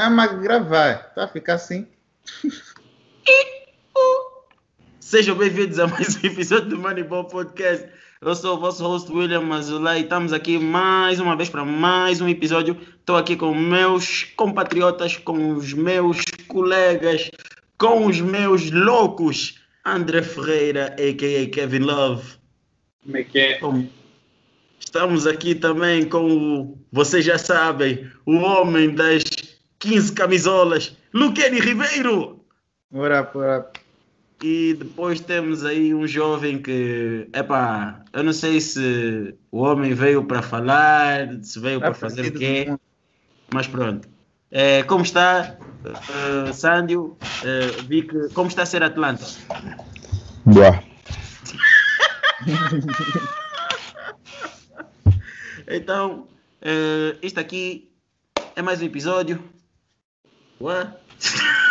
Ah, mas gravar, tá a ficar assim. Sejam bem-vindos a mais um episódio do Moneyball Podcast. Eu sou o vosso host William Mazulay e estamos aqui mais uma vez para mais um episódio. Estou aqui com meus compatriotas, com os meus colegas, com os meus loucos. André Ferreira, a.k.a. Kevin Love. Como é que é? Bom, Estamos aqui também com o, vocês já sabem, o homem das 15 camisolas, Luqueni Ribeiro. Ora, ora. E depois temos aí um jovem que, epá, eu não sei se o homem veio para falar, se veio para fazer o quê, mas pronto. É, como está, uh, Sândio? Uh, vi que, como está a ser Atlanta? Boa. Então, uh, isto aqui é mais um episódio. What?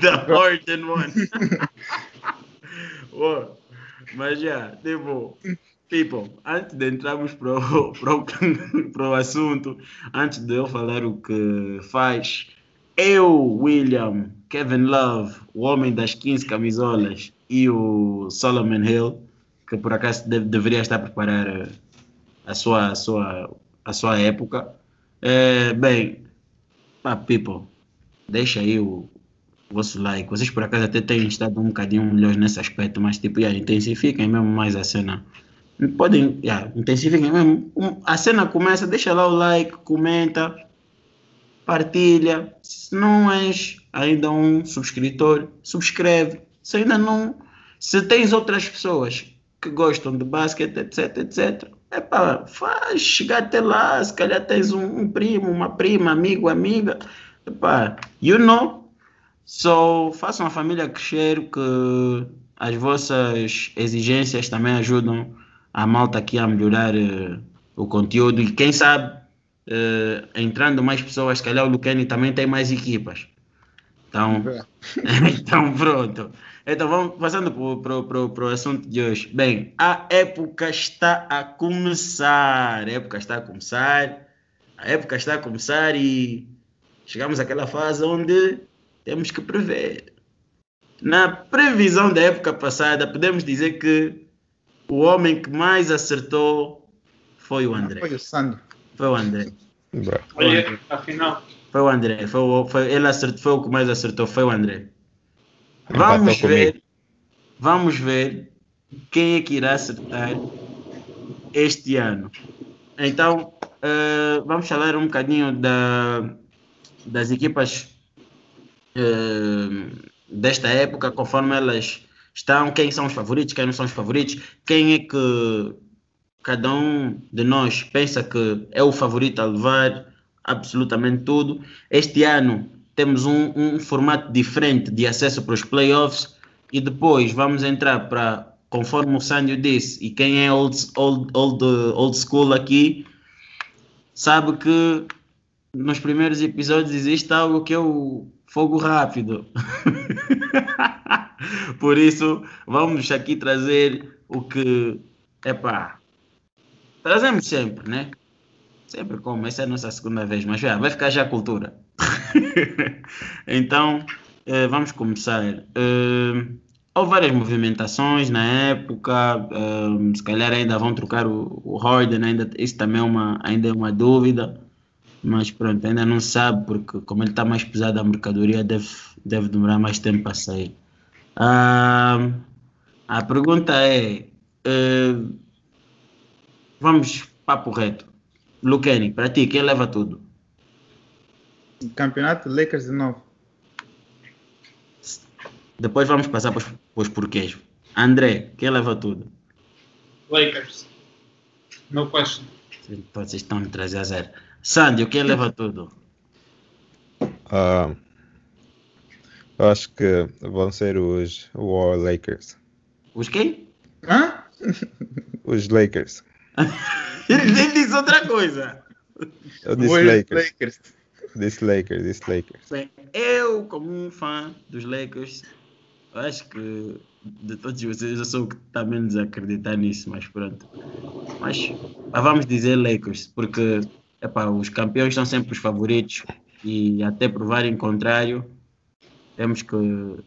The Horton one. Ué, Mas já, tipo, people, antes de entrarmos para o, para, o, assunto, antes de eu falar o que faz, eu, William, Kevin Love, o homem das 15 camisolas, e o Solomon Hill, que por acaso deve, deveria estar a preparar a sua, a sua, a sua época. É, bem, pá, people, deixa aí o, vosso like. Vocês por acaso até têm estado um bocadinho melhores nesse aspecto, mas tipo, yeah, intensifiquem mesmo mais a cena. Podem, yeah, intensifiquem mesmo. A cena começa, deixa lá o like, comenta, partilha. Se não és ainda um subscritor, subscreve. Se ainda não. Se tens outras pessoas que gostam de basquete, etc, etc. Epá, faz chegar até lá, se calhar tens um, um primo, uma prima, amigo, amiga. Epá, you know, So, façam a família crescer, que as vossas exigências também ajudam a malta aqui a melhorar uh, o conteúdo. E quem sabe, uh, entrando mais pessoas, se calhar o Lucani também tem mais equipas. Então, então pronto. Então vamos passando para o assunto de hoje. Bem, a época está a começar. A época está a começar. A época está a começar e chegamos àquela fase onde temos que prever. Na previsão da época passada, podemos dizer que o homem que mais acertou foi o André. Foi o Sandro. Foi o André. Boa. Foi o André. Olha, afinal, Foi o André. Foi, o- foi- ele acertou, foi o que mais acertou. Foi o André. Vamos Empatou ver. comigo. Vamos ver quem é que irá acertar este ano. Então, eh, vamos falar um bocadinho da, das equipas eh, desta época, conforme elas estão, quem são os favoritos, quem não são os favoritos, quem é que cada um de nós pensa que é o favorito a levar absolutamente tudo. Este ano temos um, um formato diferente de acesso para os playoffs e depois vamos entrar para, conforme o Sândio disse, e quem é old, old, old, old school aqui, sabe que nos primeiros episódios existe algo que é o fogo rápido. Por isso, vamos aqui trazer o que, epá, trazemos sempre, né? Sempre como, essa é a nossa segunda vez, mas já, vai ficar já a cultura. então, eh, vamos começar. Eh, houve várias movimentações na época, eh, se calhar ainda vão trocar o, o Harden, ainda, isso também é uma, ainda é uma dúvida, mas pronto, ainda não sabe, porque como ele está mais pesado, a mercadoria deve, deve demorar mais tempo para sair. Ah, a pergunta é: eh, vamos papo reto. Luqueni, para ti, quem leva tudo? Campeonato Lakers de novo. Depois vamos passar para os, para os porquês. André, quem leva tudo? Lakers. No question. Vocês estão me trazer a zero. Sandy, quem leva tudo? Ah, eu acho que vão ser os War Lakers. Os quem? Hã? Os Lakers. Ele disse outra coisa. Eu disse Lakers. Lakers. Disse Lakers, disse Lakers. Bem, eu, como um fã dos Lakers, acho que de todos vocês, eu sou o que está menos a acreditar nisso, mas pronto. Mas mas vamos dizer Lakers, porque epá, os campeões são sempre os favoritos e até provarem contrário, temos que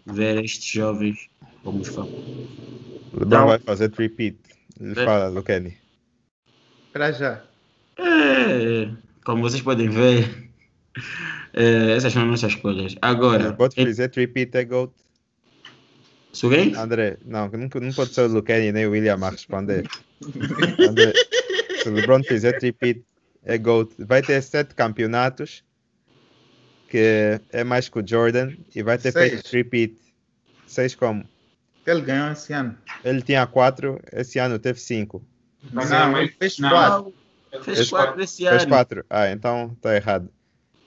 ver estes jovens como os favoritos. LeBron Não. vai fazer repeat. Ele fala, Lucani. Para já. É, como vocês podem ver, é, essas são nossas escolhas. Agora, Pode é- fazer repeat é GOAT. sou gay? André, não, não, não pode ser o Lucani nem o William a responder. André, se o LeBron fizer repeat é GOAT. Vai ter sete campeonatos, que é mais que o Jordan, e vai ter Seis. feito repeat. Seis como? Ele ganhou esse ano. Ele tinha quatro, esse ano teve cinco. Mas é não, ele fez não. quatro. Fez Fez quatro esse Fez ano. quatro? Ah, então tá errado.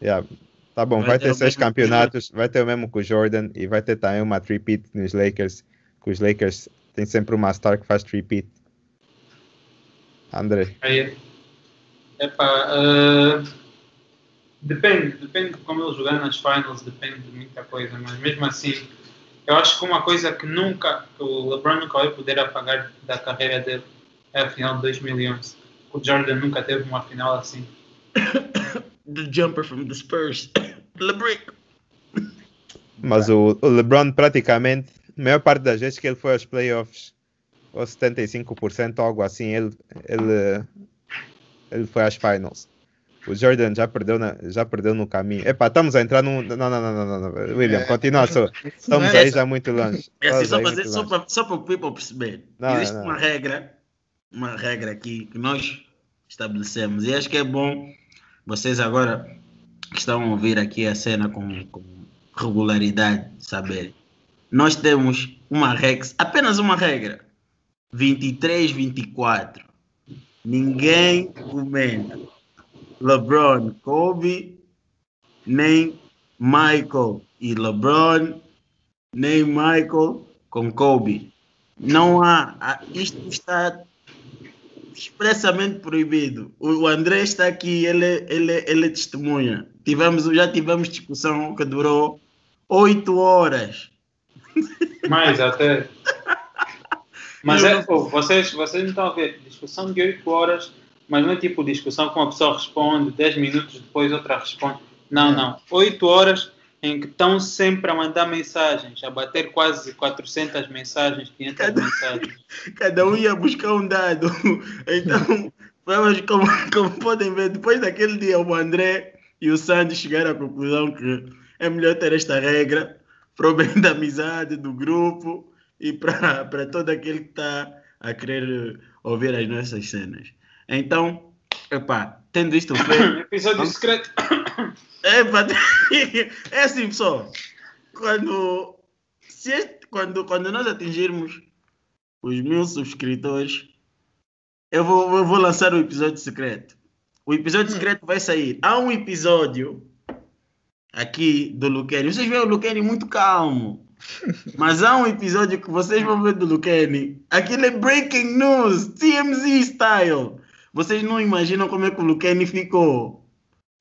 Yeah. Tá bom, Vai vai, ter ter o seis campeonatos, vai ter o mesmo que o Jordan e vai ter também uma repeat nos Lakers, que os Lakers têm sempre uma star que faz repeat. André, Aí, epá, ah, depende, depende de como ele jogar nas finals, depende de muita coisa, mas mesmo assim, eu acho que uma coisa que nunca, que o LeBron nunca vai poder apagar da carreira dele é a final de 2011. O Jordan nunca teve uma final assim. The jumper from the Spurs. LeBrick. mas o, o LeBron praticamente, a maior parte das vezes que ele foi aos playoffs, ou 75% algo assim, ele, ele, ele foi às finals. O Jordan já perdeu, na, já perdeu no caminho. Epá, estamos a entrar num. Não, não, não, não, não, não. William, continua só. Estamos é aí já muito longe. É assim, só para o people perceber. Não, Existe não. uma regra, uma regra aqui que nós estabelecemos e acho que é bom vocês agora que estão a ouvir aqui a cena com, com regularidade saberem. Nós temos uma regra, apenas uma regra. 23, 24. Ninguém comenta. LeBron, Kobe, nem Michael e LeBron, nem Michael com Kobe. Não há. há- Isto está expressamente proibido. O André está aqui, ele, ele, ele é testemunha. Tivemos, já tivemos discussão que durou oito horas. Mais até. Mas é, pô, vocês, vocês não estão a ver, discussão de 8 horas, mas não é tipo discussão que uma pessoa responde, 10 minutos depois outra responde. Não, não. 8 horas em que estão sempre a mandar mensagens, a bater quase 400 mensagens, 500 Cada- mensagens. Cada um ia buscar um dado. Então, vamos, como, como podem ver, depois daquele dia, o André e o Sandy chegaram à conclusão que é melhor ter esta regra para o bem da amizade, do grupo e para todo aquele que está a querer ouvir as nossas cenas. Então, epá, tendo isto feito. Episódio Vamos- secreto. É, é assim, pessoal. Quando, se este- quando, quando nós atingirmos os mil subscritores, eu vou, eu vou lançar o episódio secreto. O episódio secreto vai sair. Há um episódio aqui do Luqueni. Vocês veem o Luqueni muito calmo. Mas há um episódio que vocês vão ver do Luqueni. Aquilo é breaking news, TMZ style. Vocês não imaginam como é que o Luqueni ficou.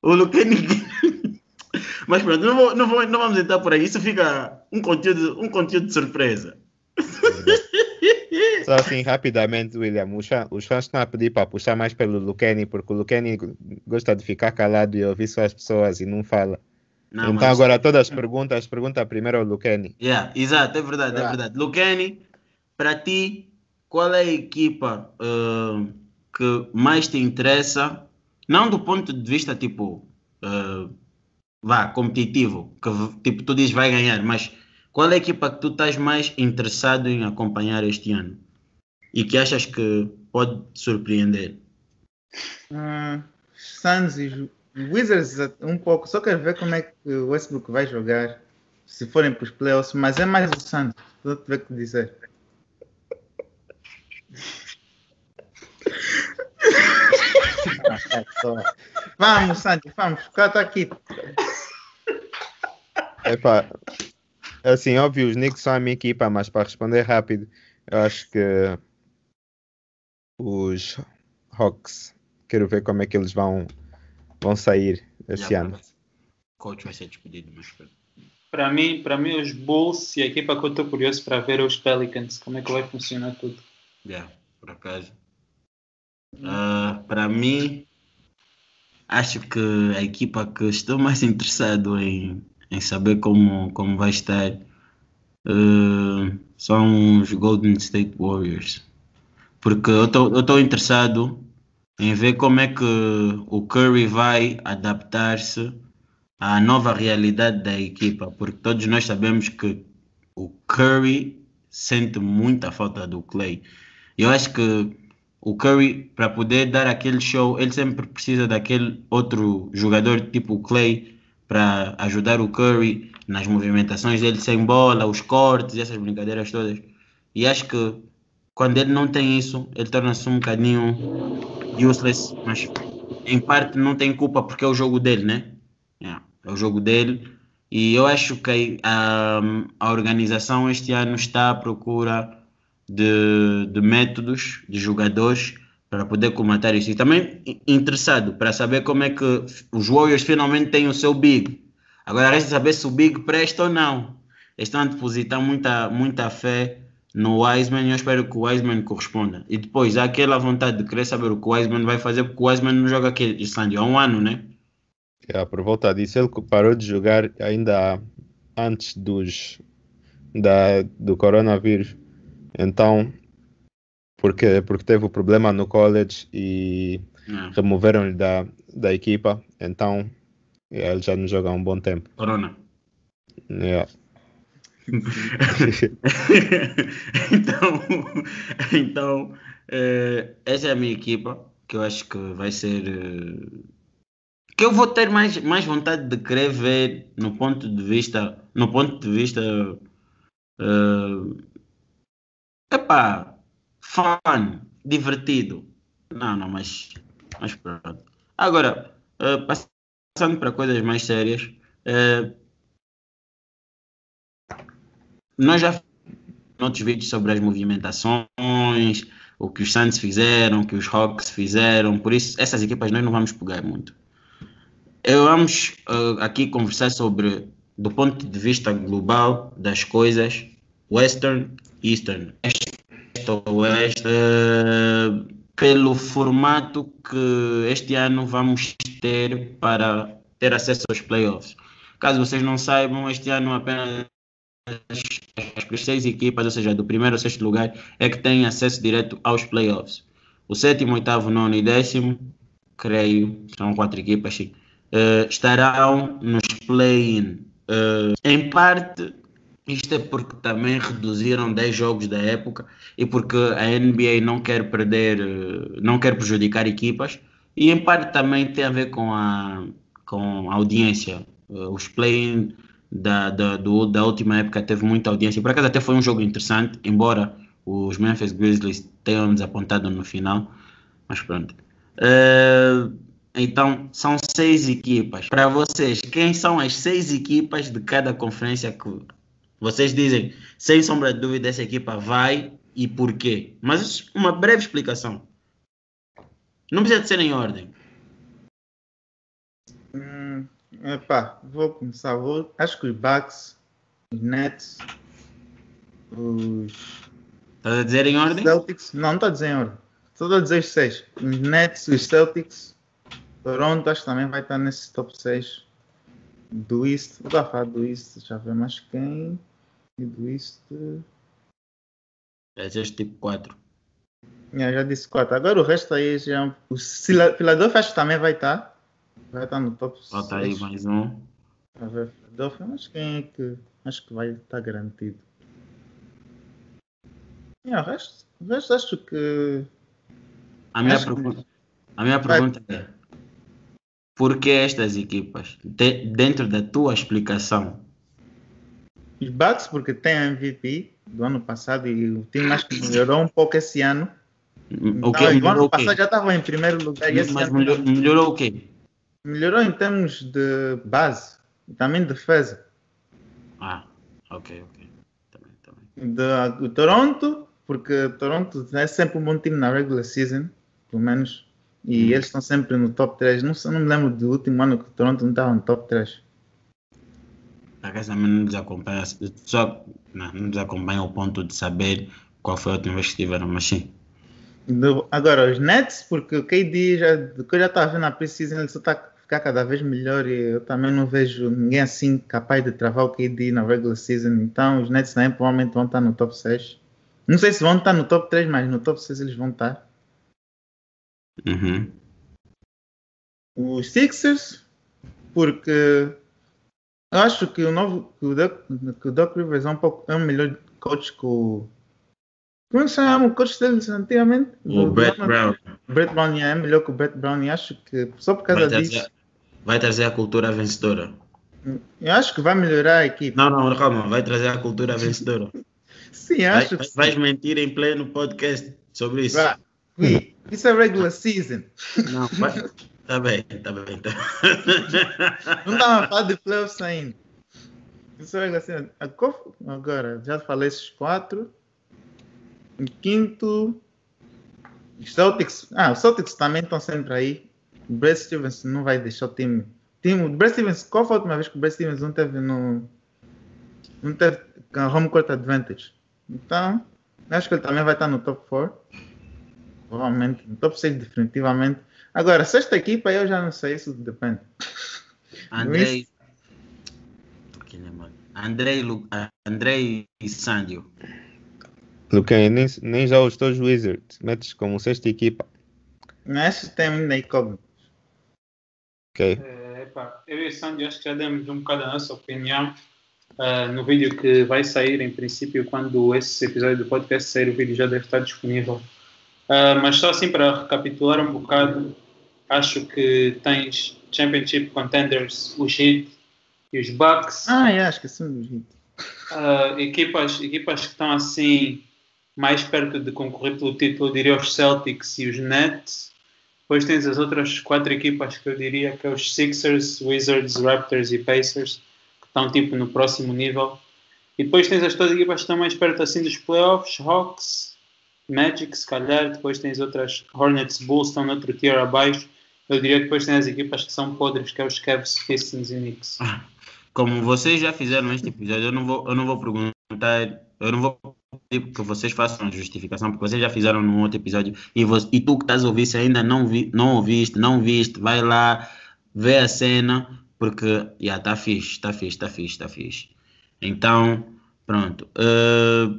O Luqueni. Mas pronto, não, vou, não, vou, não vamos entrar por aí. Isso fica um conteúdo, um conteúdo de surpresa. Só assim, rapidamente, William, os fãs, os fãs estão a pedir para puxar mais pelo Lucani, porque o Lucani gosta de ficar calado e ouvir só as pessoas e não fala. Não, então mas- agora todas as perguntas, pergunta primeiro ao Lucani. Yeah, exato, é verdade, é Yeah. verdade. Luqueni, para ti, qual é a equipa ah, que mais te interessa? Não do ponto de vista tipo, ah, vá, competitivo, que tipo, tu dizes vai ganhar, mas qual é a equipa que tu estás mais interessado em acompanhar este ano? E que achas que pode surpreender? Hum, Suns e Wizards um pouco. Só quero ver como é que o Westbrook vai jogar se forem para os playoffs, mas é mais o Suns. Vou te ver o que dizer. Ah, é só. Vamos, Santi, vamos. Está aqui. Epá, assim, óbvio, os Knicks são a minha equipa, mas para responder rápido, eu acho que os Hawks, quero ver como é que eles vão, vão sair esse ano. Coach vai ser despedido. Para mim, para mim, os Bulls e a equipa que eu estou curioso para ver é os Pelicans, como é que vai funcionar tudo. Yeah, por acaso. Ah, para mim, acho que a equipa que estou mais interessado em, em saber como, como vai estar ah, são os Golden State Warriors. Porque eu estou interessado em ver como é que o Curry vai adaptar-se à nova realidade da equipa, porque todos nós sabemos que o Curry sente muita falta do Clay. Eu acho que o Curry, para poder dar aquele show, ele sempre precisa daquele outro jogador tipo o Clay para ajudar o Curry nas movimentações dele sem bola, os cortes, essas brincadeiras todas. E acho que quando ele não tem isso, ele torna-se um bocadinho useless, mas em parte não tem culpa porque é o jogo dele, né? É o jogo dele. E eu acho que a, a organização este ano está à procura de, de métodos, de jogadores para poder combater isso. E também interessado para saber como é que os Warriors finalmente têm o seu Big. Agora resta saber se o Big presta ou não. Estão a depositar muita, muita fé no Wiseman e eu espero que o Wiseman corresponda. E depois há aquela vontade de querer saber o que o Wiseman vai fazer, porque o Wiseman não joga aqui Islândia há um ano, né? Yeah, por volta disso, ele parou de jogar ainda antes dos, da, do coronavírus. Então, porque, porque teve o problema no college e Yeah. removeram-lhe da, da equipa. Então, ele já não joga há um bom tempo. Corona. Yeah. então, então eh, essa é a minha equipa que eu acho que vai ser eh, que eu vou ter mais, mais vontade de querer ver no ponto de vista no ponto de vista eh, epá, fun, divertido. Não, não, mas, mas pronto. Agora, eh, passando para coisas mais sérias, eh, nós já outros vídeos sobre as movimentações, o que os Suns fizeram, o que os Hawks fizeram, por isso essas equipas nós não vamos pegar muito. Eu vamos eh, aqui conversar sobre, do ponto de vista global das coisas, Western, Eastern, Este ou Oeste, eh, pelo formato que este ano vamos ter para ter acesso aos playoffs. Caso vocês não saibam, este ano apenas as seis equipas, ou seja, do primeiro ao sexto lugar, é que têm acesso direto aos playoffs. O sétimo, oitavo, nono e décimo, creio, são quatro equipas, sim, eh, estarão nos play-in. Eh, em parte, isto é porque também reduziram 10 jogos da época e porque a NBA não quer perder, eh, não quer prejudicar equipas e em parte também tem a ver com a, com a audiência. Eh, Os play-in da, da, do- da última época teve muita audiência. Por acaso até foi um jogo interessante, embora os Memphis Grizzlies tenham desapontado no final. Mas pronto. Eh, então, são seis equipas. Para vocês, quem são as seis equipas de cada conferência que vocês dizem, sem sombra de dúvida, essa equipa vai e porquê? Mas uma breve explicação. Não precisa de ser em ordem. Hum, epá, vou começar. Vou, acho que os Bucks, os Nets, os Estás a dizer em ordem? Celtics. Não, não estou a dizer em ordem. Estou a dizer os seis. Os Nets, os Celtics, Toronto, acho que também vai estar nesse top 6 do East. Vou falar do East, já ver mais quem. E do East. É este tipo 4. Yeah, já disse 4. Agora o resto aí já. O Sila- Philadelphia acho que também vai estar. Vai estar no top 6. Falta aí mais um. A ver, Philadelphia, mas quem é que. Acho que vai estar garantido. Yeah, o, resto, o resto acho que. A minha, Acho que- pergunta, a minha pergunta é: por que estas equipas? De- dentro da tua explicação, Os Bucks, porque tem a MVP do ano passado e o time acho que melhorou um pouco esse ano. o que Não, e o ano o passado já estava em primeiro lugar e esse Mas ano melhor- melhorou o quê? melhorou em termos de base e também de defesa. Ah, ok, ok. Também, também. Da- Do Toronto, porque Toronto é sempre um bom time na regular season, pelo menos. E Hum. eles estão sempre no top 3. Não, não me lembro do último ano que o Toronto não estava no top 3. Por acaso também não nos acompanha, só não, não nos acompanha ao ponto de saber qual foi a última vez que estiveram, mas sim. Do- agora, os Nets, porque o KD, já, do que eu já estava vendo na preseason, ele só está a ficar cada vez melhor e eu também não vejo ninguém assim capaz de travar o KD na regular season. Então, os Nets também provavelmente vão estar no top 6. Não sei se vão estar no top 3, mas no top 6 eles vão estar. Uhum. Os Sixers, porque eu acho que o novo que o Doc, que o Doc Rivers é um pouco é um melhor coach que o como é que se chama o coach deles antigamente? O Do- Brett Brown Brett Brown é melhor que o Brett Brown e acho que só por vai causa disso trazer, vai trazer a cultura vencedora. eu acho que vai melhorar a equipe. Não, não, calma, vai trazer a cultura vencedora. Sim, Vai, acho que vai- sim. vais mentir em pleno podcast sobre isso. Vai. Isso é regular season. Não, vai. Tá bem, tá bem. Tá. Não estava a falar de playoffs ainda. Isso é regular season. A qual- Agora, já falei esses quatro. Em quinto. os Celtics. Ah, os Celtics também estão sempre aí. O Brad Stevens não vai deixar o time. time o Brad Stevens, qual foi a última vez que o Brad Stevens não teve no. Não teve home court advantage? Então, acho que ele também vai estar no top 4. Provavelmente. No top 6, definitivamente. Agora, sexta equipa, eu já não sei, isso depende. Andrei. Né? Andrei, Lu... Andrei Sandio. Luquem, nem, nem já os teus Wizards. Metes como sexta equipa. Que tem ainda incógnito. Ok. É, epá, eu e o Sandy acho que já demos um bocado a nossa opinião ah, no vídeo que vai sair, em princípio, quando esse episódio do podcast sair, o vídeo já deve estar disponível. Ah, mas só assim para recapitular um bocado, acho que tens Championship Contenders, os Heat e os Bucks. Ah, é, acho que sim, do jeito. Ah, equipas, equipas que estão assim mais perto de concorrer pelo título, eu diria os Celtics e os Nets. Depois tens as outras quatro equipas que eu diria que é os Sixers, Wizards, Raptors e Pacers, que estão tipo no próximo nível. E depois tens as todas as equipas que estão mais perto assim dos playoffs, Hawks, Magic, se calhar. Depois tens outras Hornets, Bulls, estão noutro tier abaixo. Eu diria que depois tens as equipas que são podres, que é os Cavs, Pistons e Knicks. Como vocês já fizeram este episódio, eu não vou, eu não vou perguntar, eu não vou pedir que vocês façam justificação, porque vocês já fizeram num outro episódio. E, vo- e tu que estás a ouvir, se ainda não, vi, não ouviste, não viste, vai lá, vê a cena, porque já está fixe, está fixe, está fixe, está fixe. Então, pronto. Eh,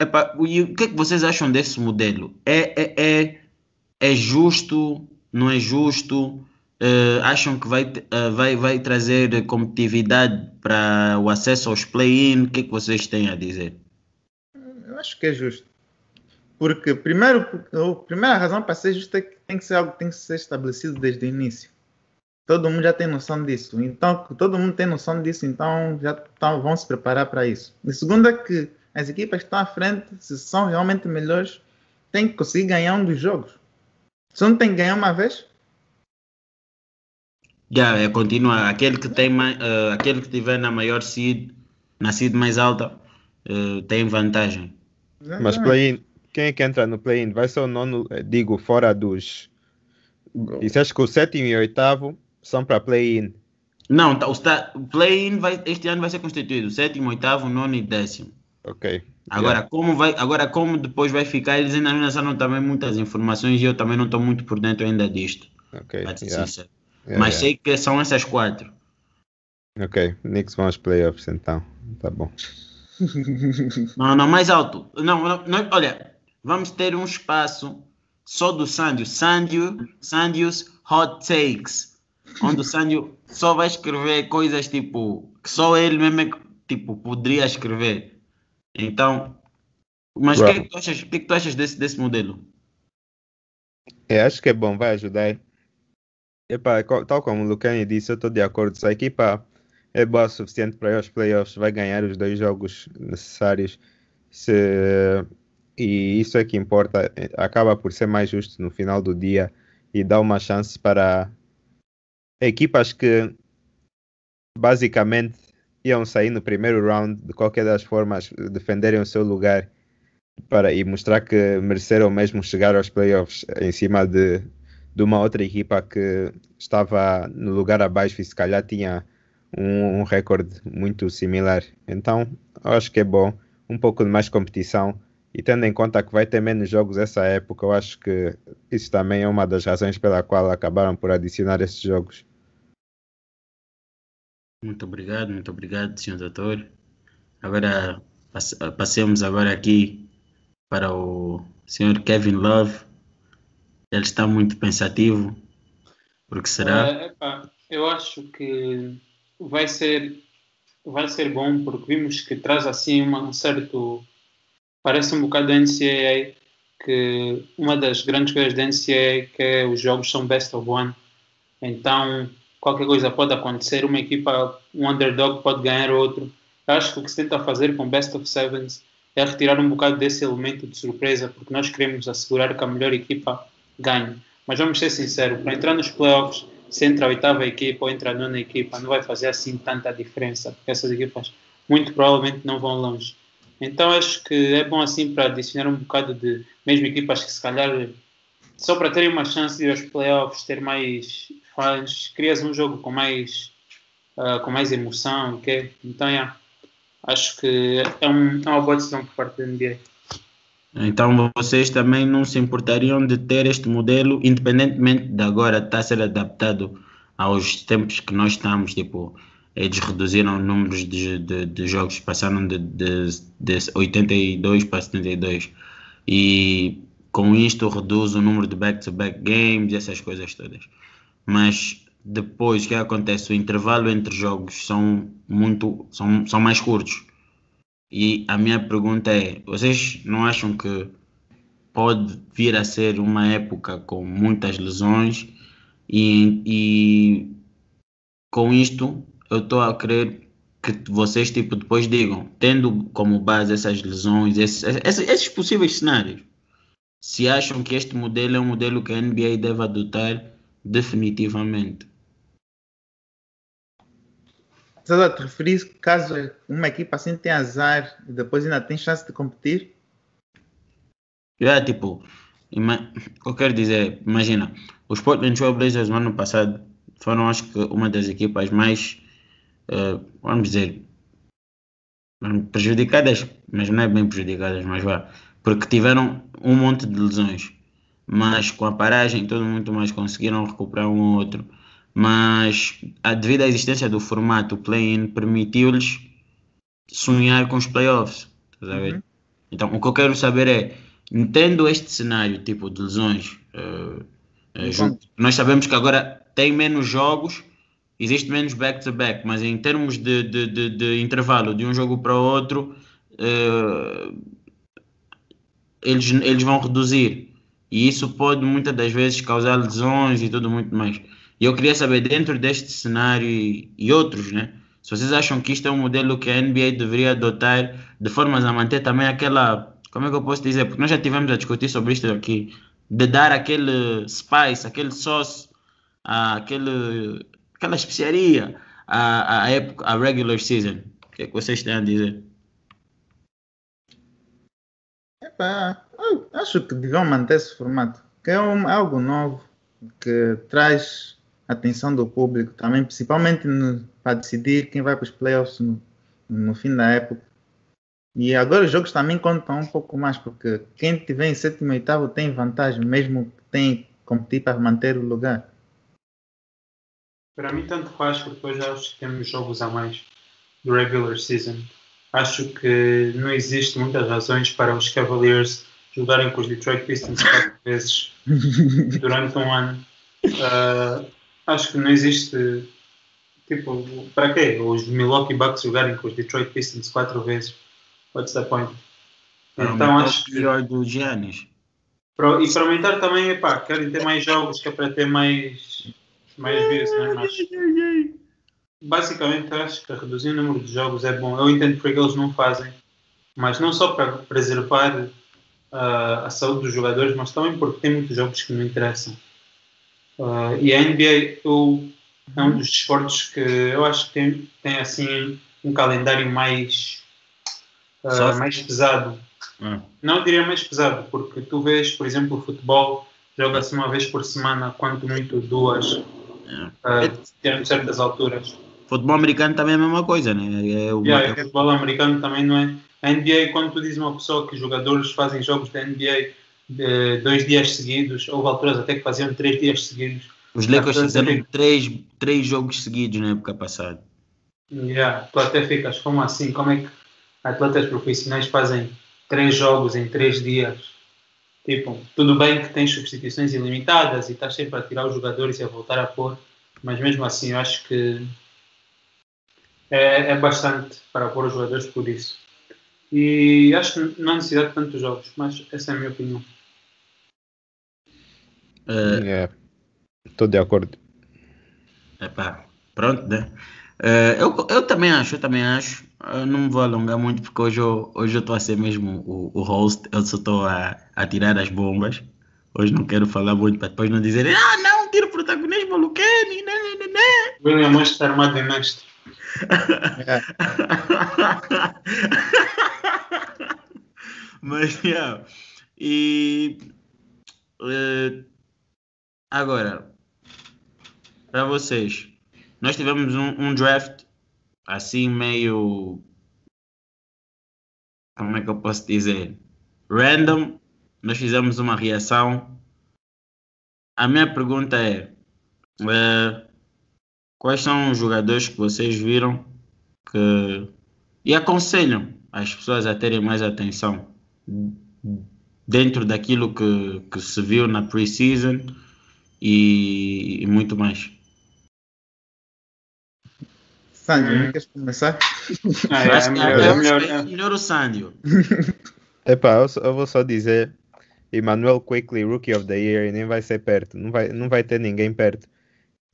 epá, e o que é que vocês acham desse modelo? É, é, é, é justo? Não é justo? Eh, acham que vai, eh, vai, vai trazer competitividade para o acesso aos play-in? O que é que vocês têm a dizer? Eu acho que é justo. Porque, primeiro, a primeira razão para ser justo é que tem que ser algo que tem que ser estabelecido desde o início. Todo mundo já tem noção disso. Então, todo mundo tem noção disso, então já tão- vão se preparar para isso. E segundo é que as equipas que estão à frente, se são realmente melhores, têm que conseguir ganhar um dos jogos. Se não tem que ganhar uma vez, Já, é, continua. Aquele que tem eh, aquele que tiver na maior seed, na seed mais alta, eh, tem vantagem. Mas play-in, quem é que entra no play-in? Vai ser o nono, eh, digo, fora dos. Disseste que o sétimo e o oitavo são para play-in. Não, tá, o play-in vai, este ano vai ser constituído sétimo, oitavo, nono e décimo. Ok. Agora, como vai, agora como depois vai ficar, eles ainda não lançaram também muitas informações e eu também não estou muito por dentro ainda disto, Ok. yeah, yeah, Mas yeah. sei que são essas quatro. Ok. Knicks vão aos playoffs então. Tá bom. Não, não, mais alto. Não, não, não, olha, vamos ter um espaço só do Sandio. Sandio, Sandios Hot Takes. Onde o Sandio só vai escrever coisas tipo que só ele mesmo é tipo, poderia escrever. Então, mas o que, é que tu achas, que, é que tu achas desse, desse modelo? É, acho que é bom, vai ajudar. Co- tal como o Lucani disse, eu estou de acordo. Se a equipa é boa o suficiente para ir aos playoffs, vai ganhar os dois jogos necessários. Se- E isso é que importa. Acaba por ser mais justo no final do dia e dá uma chance para equipas que basicamente iam sair no primeiro round, de qualquer das formas, defenderem o seu lugar para, e mostrar que mereceram mesmo chegar aos playoffs em cima de, de uma outra equipa que estava no lugar abaixo e se calhar tinha um, um recorde muito similar. Então, eu acho que é bom um pouco de mais competição e tendo em conta que vai ter menos jogos essa época, eu acho que isso também é uma das razões pela qual acabaram por adicionar esses jogos. Muito obrigado, muito obrigado, senhor doutor. Agora passemos agora aqui para o senhor Kevin Love. Ele está muito pensativo. Porque será? Epá, eu acho que vai ser vai ser bom porque vimos que traz assim um certo parece um bocado da NCAA que uma das grandes coisas da NCAA é que os jogos são best of one então qualquer coisa pode acontecer uma equipa um underdog pode ganhar outro eu acho que o que se tenta fazer com best of sevens é retirar um bocado desse elemento de surpresa porque nós queremos assegurar que a melhor equipa ganhe mas vamos ser sinceros para entrar nos playoffs se entra a oitava equipa ou entra a nona equipa, não vai fazer assim tanta diferença, porque essas equipas muito provavelmente não vão longe. Então acho que é bom assim para adicionar um bocado de mesmo equipas que se calhar só para terem uma chance de ir aos playoffs, ter mais fãs, crias um jogo com mais uh, com mais emoção, ok? Então yeah, acho que é, um, é uma boa decisão por parte da NBA. Então vocês também não se importariam de ter este modelo, independentemente de agora estar a ser adaptado aos tempos que nós estamos, tipo, eles reduziram números de, de, de jogos, passaram de, de, de 82 para 72 e com isto reduz o número de back-to-back -back games essas coisas todas. Mas depois que acontece? O intervalo entre jogos são muito são, são mais curtos e a minha pergunta é: vocês não acham que pode vir a ser uma época com muitas lesões e, e com isto eu estou a querer que vocês tipo depois digam, tendo como base essas lesões, esses, esses, esses possíveis cenários, se acham que este modelo é um modelo que a NBA deve adotar definitivamente. Estás a te referir caso uma equipa assim tem azar e depois ainda tem chance de competir? É, tipo, eu quero dizer, imagina, os Portland Trail Blazers no ano passado foram, acho que, uma das equipas mais, uh, vamos dizer, prejudicadas, mas não é bem prejudicadas, mas vá, porque tiveram um monte de lesões, mas com a paragem, todo muito mais conseguiram recuperar um ou outro mas a, devido à existência do formato play-in permitiu-lhes sonhar com os playoffs. Uhum. Então, o que eu quero saber é, entendo este cenário tipo de lesões, uh, uh, nós sabemos que agora tem menos jogos, existe menos back-to-back, -back, mas em termos de, de, de, de, intervalo de um jogo para o outro, uh, eles, eles vão reduzir. E isso pode muitas das vezes causar lesões e tudo muito mais. E eu queria saber, dentro deste cenário e, e, outros, né? Se vocês acham que isto é um modelo que a NBA deveria adotar de formas a manter também aquela. Como é que eu posso dizer? Porque nós já tivemos a discutir sobre isto aqui. De dar aquele spice, aquele sauce, aquele, aquela especiaria à, à época, à regular season. O que é que vocês têm a dizer? Epá, acho que deviam manter esse formato, que é um, algo novo, que traz atenção do público também, principalmente no, para decidir quem vai para os playoffs no, no, fim da época. E agora os jogos também contam um pouco mais, porque quem tiver em sétimo e oitavo tem vantagem, mesmo tem que competir para manter o lugar. Para mim, tanto faz, porque depois acho que temos jogos a mais do regular season. Acho que não existe muitas razões para os Cavaliers jogarem com os Detroit Pistons quatro vezes durante um ano. Uh, acho que não existe. Tipo, para quê? Os Milwaukee Bucks jogarem com os Detroit Pistons quatro vezes. What's the point? Então acho que. pior do Giannis. Para, e para aumentar também, epá, querem ter mais jogos que é para ter mais, mais views, né? Mas, basicamente, acho que reduzir o número de jogos é bom. Eu entendo porque eles não fazem, mas não só para preservar uh, a saúde dos jogadores, mas também porque tem muitos jogos que não interessam. Uh, e a NBA eu, é um dos esportes que eu acho que tem, tem assim um calendário mais, uh, mais pesado. Hum. Não diria mais pesado, porque tu vês, por exemplo, o futebol joga-se uma vez por semana, quanto muito duas, uh, certas alturas. Futebol americano também é a mesma coisa, né? É uma, Yeah, o futebol americano também não é. A NBA, quando tu dizes uma pessoa que os jogadores fazem jogos da NBA de dois dias seguidos, houve alturas até que faziam três dias seguidos. Os Lakers fizeram fica- três, três jogos seguidos na época passada. Yeah, tu até ficas, como assim? Como é que atletas profissionais fazem três jogos em três dias? Tipo, tudo bem que tens substituições ilimitadas e estás sempre a tirar os jogadores e a voltar a pôr, mas mesmo assim eu acho que é, é bastante para pôr os jogadores por isso. E acho que não há necessidade de tantos jogos, mas essa é a minha opinião. Eh, Estou de acordo. Epá, pronto, né? Eh, eu, eu também acho, eu também acho. Eu não me vou alongar muito porque hoje eu hoje eu estou a ser mesmo o, o host, eu só estou a, a tirar as bombas. Hoje não quero falar muito para depois não dizerem, ah, não, tira o protagonismo, Luqueni, né, né, né, né. William está armado de mestre. Mas, yeah. E. eh, agora, para vocês, nós tivemos um, um draft assim meio. Como é que eu posso dizer? Random. Nós fizemos uma reação. A minha pergunta é: eh, quais são os jogadores que vocês viram que e aconselham as pessoas a terem mais atenção dentro daquilo que, que se viu na pre-season e, e muito mais. Sandro, não queres começar? Ah, Eu é, acho é que- melhor, é melhor, é melhor o Sandio. Epá, eu, eu vou só dizer Emmanuel Quickly, Rookie of the Year, e nem vai ser perto. Não vai, não vai ter ninguém perto.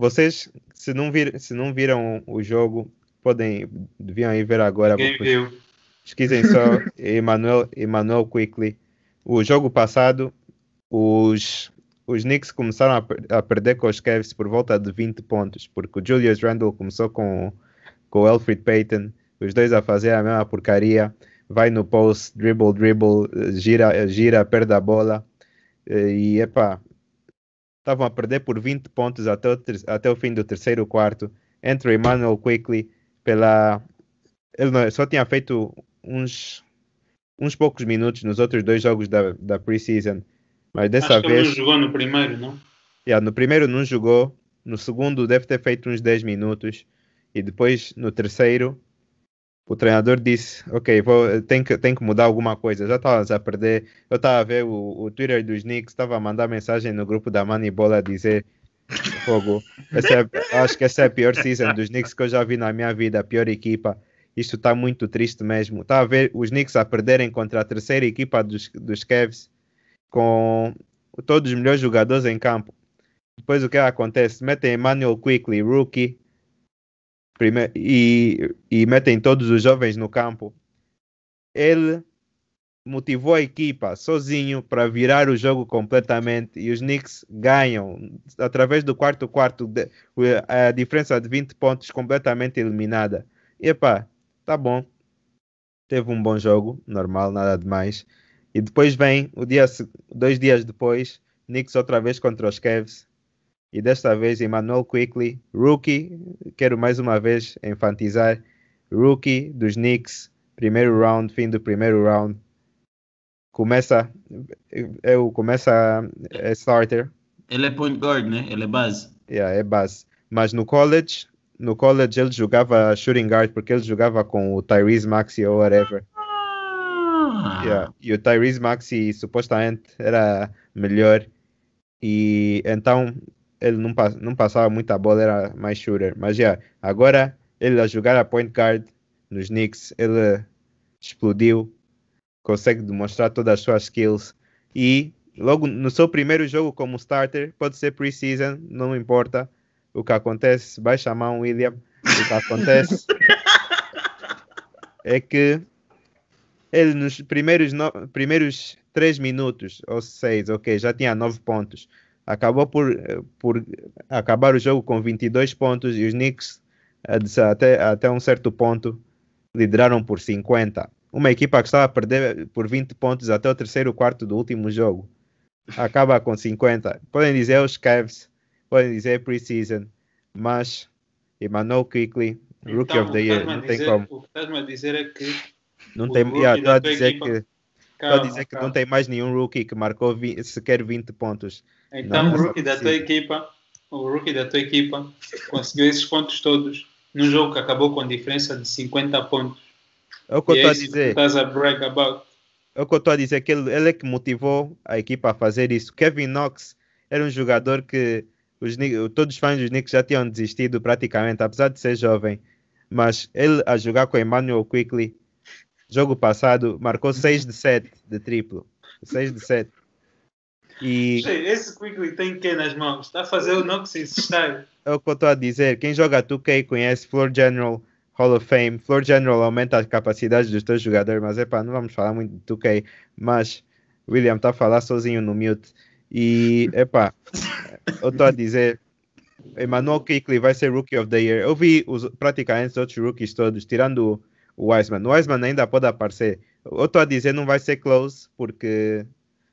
Vocês, se não, vir, se não viram o jogo, podem, deviam ir ver agora. Ninguém porque viu. Pesquisem só Emmanuel, Emmanuel Quickly. O jogo passado, os, os Knicks começaram a, a perder com os Cavs por volta de 20 pontos, porque o Julius Randle começou com, com o Alfred Payton, os dois a fazer a mesma porcaria. Vai no post, dribble, dribble, gira, gira, perde a bola. eh, E epá, estavam a perder por 20 pontos até o, até o fim do terceiro quarto. Entra o Emmanuel Quickly pela. Ele não- só tinha feito uns, uns poucos minutos nos outros dois jogos da, da preseason, mas dessa Acho que ele vez. não jogou no primeiro, não? Yeah, no primeiro não jogou, no segundo deve ter feito uns 10 minutos e depois no terceiro o treinador disse, ok, vou, tem, que, tem que mudar alguma coisa, já estávamos a perder, eu estava a ver o, o Twitter dos Knicks, estava a mandar mensagem no grupo da Moneyball a dizer, fogo, é- acho que essa é a pior season dos Knicks que eu já vi na minha vida, a pior equipa, isto está muito triste mesmo, está a ver os Knicks a perderem contra a terceira equipa dos, dos Cavs com todos os melhores jogadores em campo. Depois o que acontece? Metem Emmanuel Quickly, rookie, e, e metem todos os jovens no campo. Ele motivou a equipa sozinho para virar o jogo completamente e os Knicks ganham através do quarto quarto de- a diferença de 20 pontos completamente eliminada. Epá, tá bom. Teve um bom jogo, normal, nada demais. E depois vem o dia, dois dias depois, Knicks outra vez contra os Cavs. E desta vez Emmanuel Quickly, rookie, quero mais uma vez enfatizar, rookie dos Knicks, primeiro round, fim do primeiro round. Começa, eu começa é starter, Ele é point guard, né? Ele é base. yeah, é base. Mas no college, no college ele jogava shooting guard porque ele jogava com o Tyrese Maxey ou whatever. Ah, Yeah. E o Tyrese Maxey supostamente era melhor e então ele não, não passava muita bola, era mais shooter. Mas yeah, agora ele a jogar a point guard nos Knicks, ele explodiu, consegue demonstrar todas as suas skills e logo no seu primeiro jogo como starter, pode ser preseason, não importa o que acontece, vai chamar um William, o que acontece é que ele nos primeiros, no, primeiros três minutos ou seis, ok, já tinha nove pontos. Acabou por, por acabar o jogo com 22 pontos e os Knicks eh, até, até um certo ponto lideraram por 50. Uma equipa que estava a perder por 20 pontos até o terceiro quarto do último jogo. Acaba com 50. Podem dizer os Cavs, podem dizer preseason, mas Emmanuel Quickly, Rookie Então, of the Year. Não tem dizer- como. O que estás-me a dizer é que. Não tem, yeah, estou a dizer equipa- que, estou a Calma, dizer que calma. não tem mais nenhum rookie que marcou vi- sequer 20 pontos. Então o rookie da tua equipa, o rookie da tua equipa conseguiu esses pontos todos num jogo que acabou com diferença de 50 pontos. É o que eu estou é a dizer. estás a brag about. É o que eu estou a dizer, que ele, ele é que motivou a equipa a fazer isso. Kevin Knox era um jogador que os, todos os fãs dos Knicks já tinham desistido praticamente, apesar de ser jovem. Mas ele a jogar com Emmanuel Quickly, jogo passado, marcou 6 de 7 de triplo. 6 de 7. E Esse Quickly tem que nas mãos? Está a fazer o Noxus style. é o que eu estou a dizer. Quem joga 2K conhece Floor General Hall of Fame. Floor General aumenta as capacidades dos teus jogadores, mas epá, não vamos falar muito de 2K. Mas William está a falar sozinho no mute. E epá, eu estou a dizer. Emmanuel Kickley vai ser Rookie of the Year. Eu vi os, praticamente os outros rookies todos, tirando o, o Wiseman. O Wiseman ainda pode aparecer. Eu estou a dizer não vai ser close, porque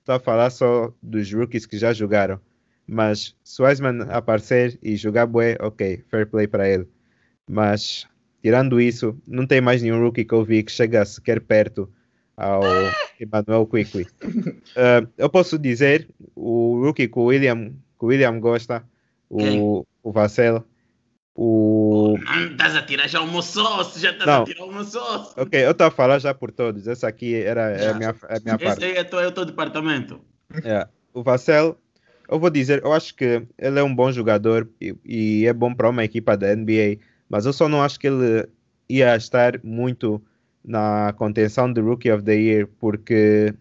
estou a falar só dos rookies que já jogaram. Mas se o Wiseman aparecer e jogar bué, ok, fair play para ele. Mas tirando isso, não tem mais nenhum rookie que eu vi que chega sequer perto ao Emmanuel Quickly. Uh, eu posso dizer, o rookie que o William, que o William gosta, Quem? o, o Vassell, o... Não estás a tirar já o meu sócio, já estás Não. a tirar o meu sócio. Ok, eu estou a falar já por todos. Essa aqui era é a minha, é a minha Esse parte. aí é, teu, é o teu departamento. É, o Vassell, eu vou dizer, eu acho que ele é um bom jogador e, e é bom para uma equipa da NBA, mas eu só não acho que ele ia estar muito na contenção de Rookie of the Year, porque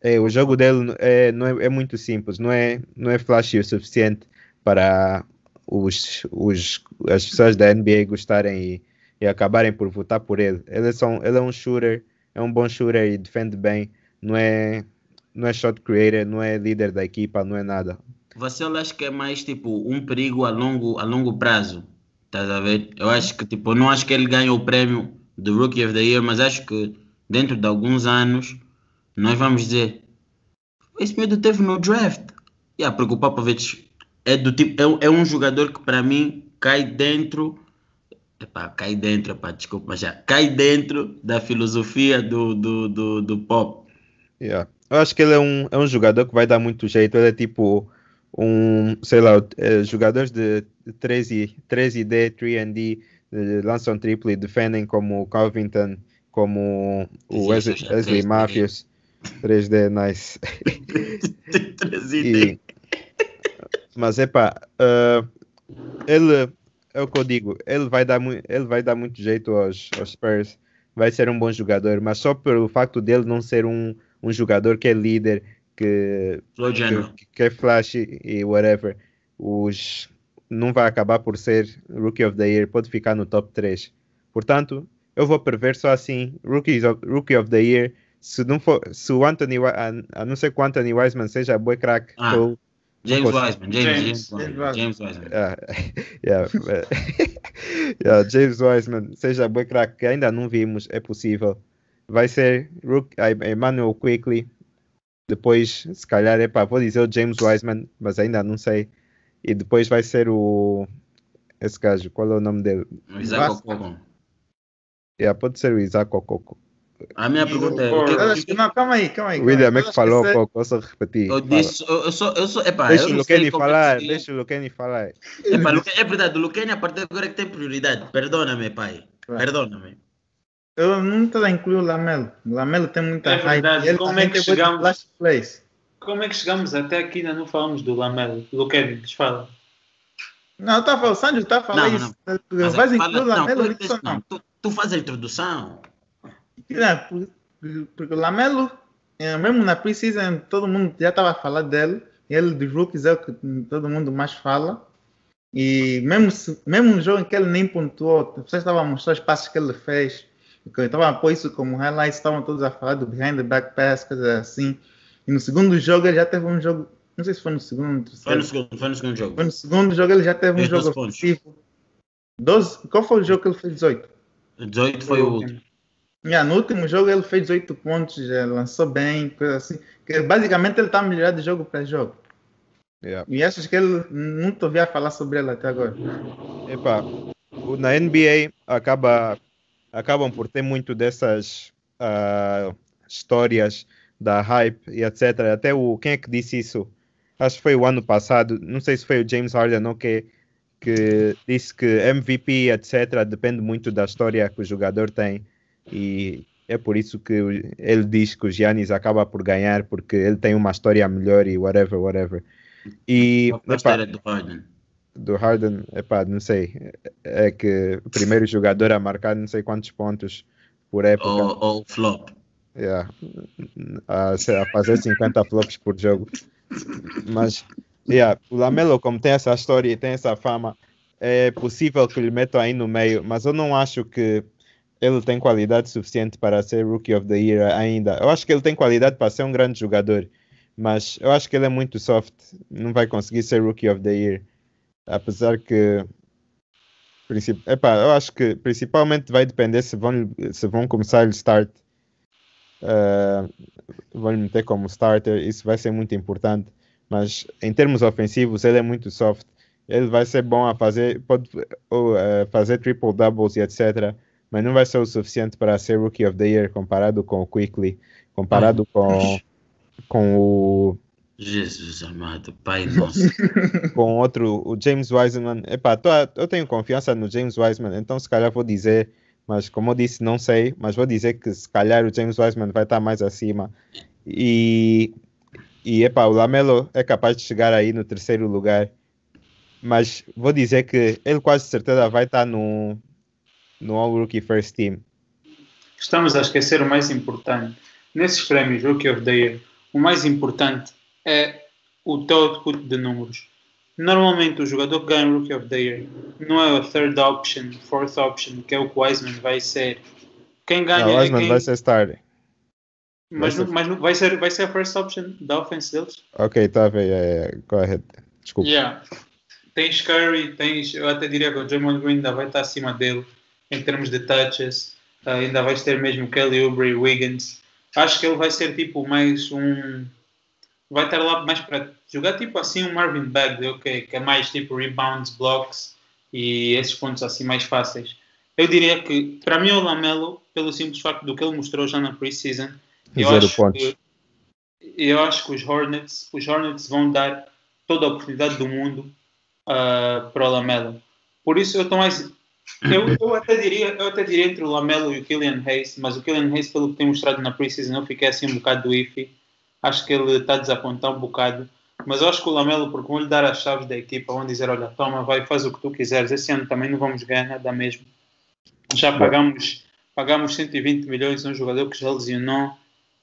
é, o jogo dele é, não é, é muito simples, não é, não é flashy o suficiente para os, os, as pessoas da NBA gostarem e, e acabarem por votar por ele. Ele é, só ele é um shooter, é um bom shooter e defende bem, não é, não é shot creator, não é líder da equipa, não é nada. Você acha que é mais tipo um perigo a longo, a longo prazo? Estás a ver? Eu acho que tipo, não acho que ele ganhe o prêmio do Rookie of the Year, mas acho que dentro de alguns anos nós vamos dizer esse medo teve no draft. Yeah, porque o Popovich é do tipo, é, um- é um jogador que para mim cai dentro. Epá, cai dentro, epá, desculpa, mas já cai dentro da filosofia do, do, do, do Pop. Yeah. Eu acho que ele é um, é um jogador que vai dar muito jeito. Ele é tipo um, sei lá, eh, jogadores de 13, 13D, 3D, eh, lançam triple e defendem como o Covington, como o Wesley, Existe, Wesley 3D. Matthews. 3D, nice. E- mas epá, uh, ele é o que eu digo, ele vai dar, ele vai dar muito jeito aos, aos Spurs, vai ser um bom jogador, mas só pelo facto dele não ser um, um jogador que é líder, que, que, que é flash e whatever, os, não vai acabar por ser Rookie of the Year, pode ficar no top 3. Portanto, eu vou prever só assim, Rookies of, Rookie of the Year, se não for, se o Anthony, a, a não ser que o Anthony Wiseman seja bué crack, Ah. eu- James Wiseman, James, James, James, Wiseman, Wiseman. Yeah, yeah, uh, yeah, James Wiseman, seja bem craque, que ainda não vimos, é possível. Vai ser Rook, eh, Emmanuel Quickly, depois, se calhar, epá, vou dizer o James Wiseman, mas ainda não sei. E depois vai ser o. Esse gajo, qual é o nome dele? Isaac. Okoko. Yeah, pode ser o Isaac Okoko. A minha pergunta é: o que, o acho que, que- Não, calma aí, calma aí. O William é que falou Eu um pouco, posso repetir. eu disse, eu, eu sou, eu sou, epá, Deixa eu o não é que falar, se- deixa o Lucani falar. Epá, Luque- é verdade, o Lucani a partir de agora é que tem prioridade. Perdona-me, pai. Claro. Perdona-me. Eu não estou a incluir o Lamelo. O Lamelo tem muita É verdade, Ele como é que chegamos- flash plays. Como é que chegamos até aqui e ainda não falamos do Lamelo? Luqueni, desfala. Não, eu estava, o Sandro está a falar Não, isso. Mas Vais é, incluir fala- o não, Lamelo tu, não, não? tu, tu faz a introdução. Porque o Lamelo, eh, mesmo na preseason, todo mundo já estava a falar dele. Ele dos rookies é o que todo mundo mais fala. E mesmo, se, mesmo no jogo em que ele nem pontuou, as pessoas estavam a mostrar os passos que ele fez. Estavam a pôr isso como highlights, estavam todos a falar do behind the back pass, coisas assim. E no segundo jogo ele já teve um jogo, não sei se foi no segundo no Foi terceiro. no segundo, foi no segundo jogo. Foi no segundo jogo ele já teve um Fez 12 jogo ofensivo. 12, qual foi o jogo que ele fez 18? 18 foi o último. Yeah, no último jogo ele fez 18 pontos, já lançou bem, coisa assim. Que basicamente ele está melhorando de jogo para jogo. Yeah. E achas que ele não te ouvia falar sobre ela até agora? Epá, o- na NBA acaba, acabam por ter muito dessas ah, histórias da hype e etc. Até o quem é que disse isso? Acho que foi o ano passado, não sei se foi o James Harden ou que, que disse que MVP etc. depende muito da história que o jogador tem e é por isso que ele diz que o Giannis acaba por ganhar porque ele tem uma história melhor e whatever, whatever. E epá, história do Harden? do Harden, epá, não sei, é que o primeiro jogador a marcar não sei quantos pontos por época, Ou, ou flop? yeah, a, a fazer 50 flops por jogo. Mas, yeah, o Lamelo, como tem essa história e tem essa fama, é possível que lhe metam aí no meio, mas eu não acho que ele tem qualidade suficiente para ser Rookie of the Year ainda. Eu acho que ele tem qualidade para ser um grande jogador, mas eu acho que ele é muito soft, não vai conseguir ser Rookie of the Year. Apesar que. Epá, eu acho que principalmente vai depender se vão, se vão começar o start. eh, vão lhe meter como starter, isso vai ser muito importante. Mas em termos ofensivos, ele é muito soft. Ele vai ser bom a fazer, pode ou, eh, fazer triple doubles e etc. Mas não vai ser o suficiente para ser Rookie of the Year comparado com o Quickly, comparado com, com o Jesus amado, Pai nosso. com outro, o James Wiseman. Epá, tô eu tenho confiança no James Wiseman, então se calhar vou dizer, mas como eu disse, não sei, mas vou dizer que se calhar o James Wiseman vai estar mais acima. E, e epá, o Lamelo é capaz de chegar aí no terceiro lugar, mas vou dizer que ele quase certeza vai estar no, no All Rookie First Team. Estamos a esquecer o mais importante. Nesses prémios Rookie of the Year, o mais importante é o teu output de números. Normalmente o jogador que ganha o Rookie of the Year não é a third option, fourth option, que é o que o Wiseman vai ser. Quem ganha Não, o é Wiseman quem... vai ser starter. Mas, vai ser- mas vai, ser, vai ser a first option da offense deles? Ok, tá a ver, é, go ahead. Desculpa. Yeah. Tens Curry, tens, eu até diria que o Draymond Green ainda vai estar acima dele em termos de touches, Ah, ainda vais ter mesmo Kelly Oubre, Wiggins. Acho que ele vai ser tipo mais um. Vai estar lá mais para jogar tipo assim um Marvin Bagley, ok, que é mais tipo rebounds, blocks e esses pontos assim mais fáceis. Eu diria que para mim o Lamelo, pelo simples facto do que ele mostrou já na preseason, eu Zero acho pontos. que eu acho que os Hornets, os Hornets vão dar toda a oportunidade do mundo ah, para o Lamelo. Por isso eu estou mais. Eu, eu, até diria, eu até diria entre o Lamelo e o Killian Hayes, mas o Killian Hayes, pelo que tem mostrado na preseason, eu fiquei assim um bocado do iffy. Acho que ele está a desapontar um bocado. Mas eu acho que o Lamelo, porque vão lhe dar as chaves da equipa, vão dizer: olha, toma, vai, faz o que tu quiseres. Esse ano também não vamos ganhar nada mesmo. Já pagamos, pagamos 120 milhões a um jogador que já lesionou.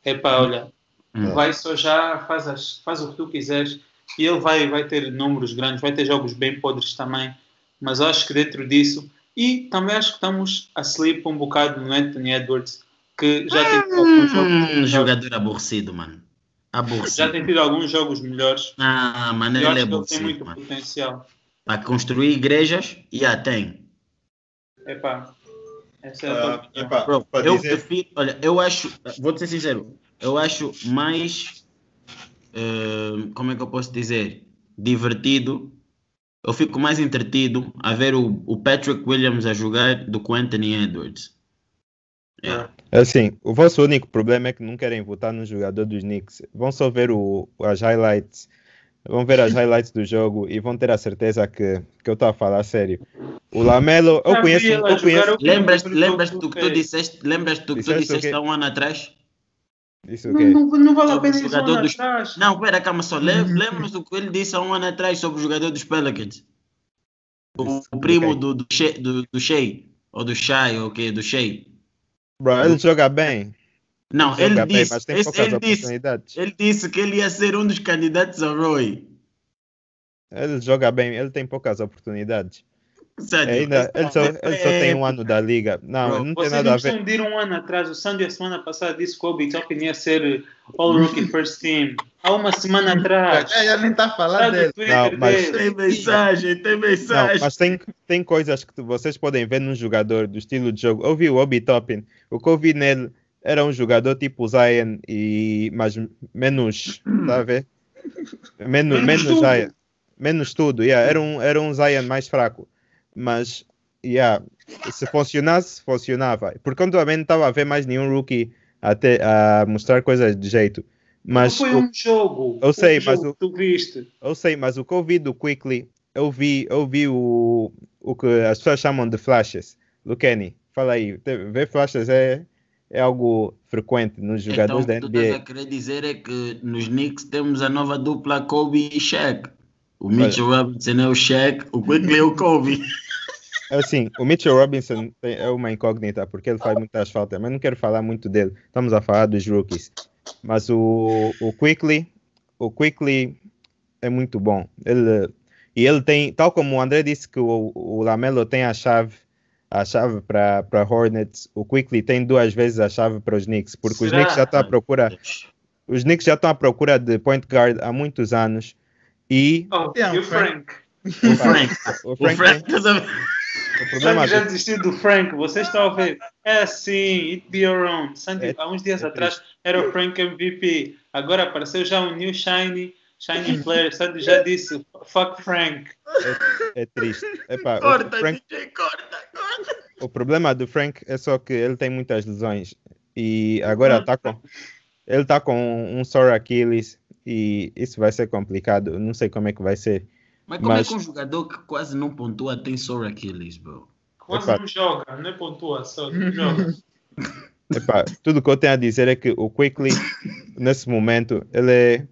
Epá, olha, Hum. vai só já, faz, as, faz o que tu quiseres. E ele vai, vai ter números grandes, vai ter jogos bem podres também. Mas acho que dentro disso. E também acho que estamos a sleep um bocado no Anthony Edwards, que já tem tido alguns jogos Hum, melhores. jogador aborrecido, mano. Já Aborrecido. tem tido alguns jogos melhores. Ah, mano, ele é que ele tem aborrecido, muito mano. potencial. Para construir igrejas, já tem. Epá, essa é a opinião. epá, Bro, eu dizer- prefiro, olha, eu acho, vou ser sincero, eu acho mais, eh, como é que eu posso dizer, divertido, eu fico mais entretido a ver o, o Patrick Williams a jogar do que o Anthony Edwards. Yeah. Assim, o vosso único problema é que não querem votar no jogador dos Knicks. Vão só ver o, as highlights, vão ver as highlights do jogo e vão ter a certeza que, que eu estou a falar sério. O Lamelo, eu conheço, eu conheço, Lembras-te lembras do que tu disseste, lembras do que tu Disseste o disseste há um ano atrás? Isso Não, quê? não, não vale a pena ir jogador só dos- atrás. Não, pera, calma só, lem- lembras do que ele disse há um ano atrás sobre o jogador dos Pelicans? O, o primo do, do, Shea, do, do Shea, ou do Shai, ou o quê, do Shea. Bro, ele joga bem. Não, joga ele bem, disse, mas tem poucas ele, disse oportunidades. ele disse que ele ia ser um dos candidatos ao Roy. Ele joga bem, ele tem poucas oportunidades. É, ainda, ele, só, é- ele só tem um ano da liga. Não, Bro, não tem nada não a ver. de um ano atrás. O Sandy, a semana passada, disse que o Obi Toppin ia ser All Rookie First Team. Há uma semana atrás. Já, já nem está a falar Está dele. Não, mas- dele. Tem mensagem, tem Não, mensagem. mas tem, tem coisas que tu- vocês podem ver num jogador do estilo de jogo. Eu vi o Obi Toppin. O que eu vi nele era um jogador tipo Zion, e, mas menos, tá a ver? Menos, Menos menos tudo. Zion. Menos tudo, yeah. era, um, era um Zion mais fraco. Mas, yeah, se funcionasse, funcionava. Porque eu também não estava a ver mais nenhum rookie até, a mostrar coisas de jeito. Mas não foi o- um jogo. eu sei, um mas jogo o- que tu viste. eu sei, mas o que eu vi do Quickly, eu vi, eu vi o, o que as pessoas chamam de flashes. Luqueni, fala aí. Ver flashes é, é algo frequente nos jogadores então, da tu estás a NBA. querer dizer é que nos Knicks temos a nova dupla Kobe e Shaq. O Mitchell Robinson é o Shaq, o Quickly é o Kobe. Assim, o Mitchell Robinson é uma incógnita porque ele faz muitas faltas, mas não quero falar muito dele. Estamos a falar dos rookies. Mas o, o Quickly, o Quickly é muito bom. Ele, e ele tem, tal como o André disse que o, o Lamelo tem a chave, a chave para Hornets, o Quickly tem duas vezes a chave para os Knicks, porque os Será? Knicks já estão à procura, os Knicks já estão à procura de point guard há muitos anos. E Oh, Yeah, e o Frank. Frank? O Frank, o o Frank, Frank, o problema Frank já do- desistiu do Frank, vocês estão a ver. É assim, it be your own. Sandy, É- há uns dias é atrás era o Frank MVP. Agora apareceu já um new shiny, shiny player. Sandy já disse, fuck Frank. é triste. Epá, o Corta, Frank- DJ, corta, corta. O problema do Frank é só que ele tem muitas lesões e agora tá com ele está com um sore Achilles e isso vai ser complicado. Não sei como é que vai ser. Mas como Mas- é que um jogador que quase não pontua tem sore Achilles, bro? Quase Epá. não joga, não é pontua só, não joga. Epá, tudo que eu tenho a dizer é que o Quickly nesse momento ele é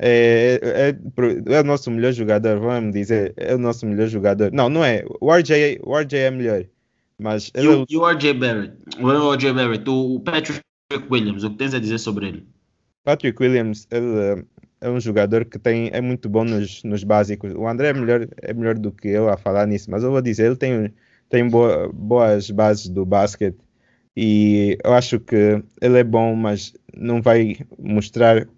é, é, é- é o nosso melhor jogador, vamos dizer, é o nosso melhor jogador. Não, não é. O RJ, o RJ é melhor, mas E ele é o, e o RJ Barrett? O RJ Barrett, o Patrick Williams, o que tens a dizer sobre ele? Patrick Williams, ele eh, é um jogador que tem, é muito bom nos, nos básicos. O André é melhor, é melhor do que eu a falar nisso, mas eu vou dizer, ele tem, tem boa- boas bases do basquete e eu acho que ele é bom, mas não vai mostrar,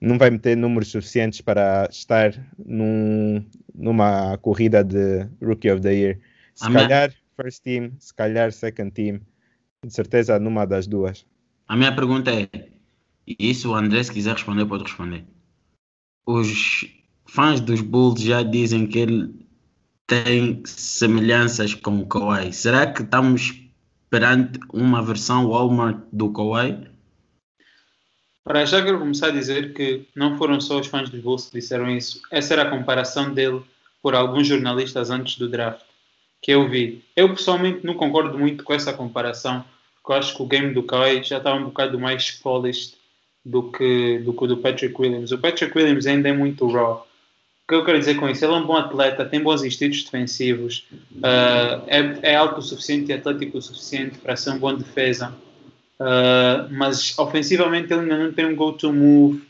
não vai meter números suficientes para estar num, numa corrida de Rookie of the Year. Se Amém. calhar first team, se calhar second team, de certeza numa das duas. A minha pergunta é, e isso o André, se quiser responder, pode responder. Os fãs dos Bulls já dizem que ele tem semelhanças com o Kawhi. Será que estamos perante uma versão Walmart do Kawhi? Para já quero começar a dizer que não foram só os fãs dos Bulls que disseram isso. Essa era a comparação dele por alguns jornalistas antes do draft que eu vi. Eu pessoalmente não concordo muito com essa comparação, porque eu acho que o game do Kawhi já estava um bocado mais polished do que, do que o do Patrick Williams. O Patrick Williams ainda é muito raw. O que eu quero dizer com isso? Ele é um bom atleta, tem bons instintos defensivos, ah, é, é alto o suficiente e atlético o suficiente para ser um bom defesa. Uh, mas ofensivamente ele ainda não tem um go-to move.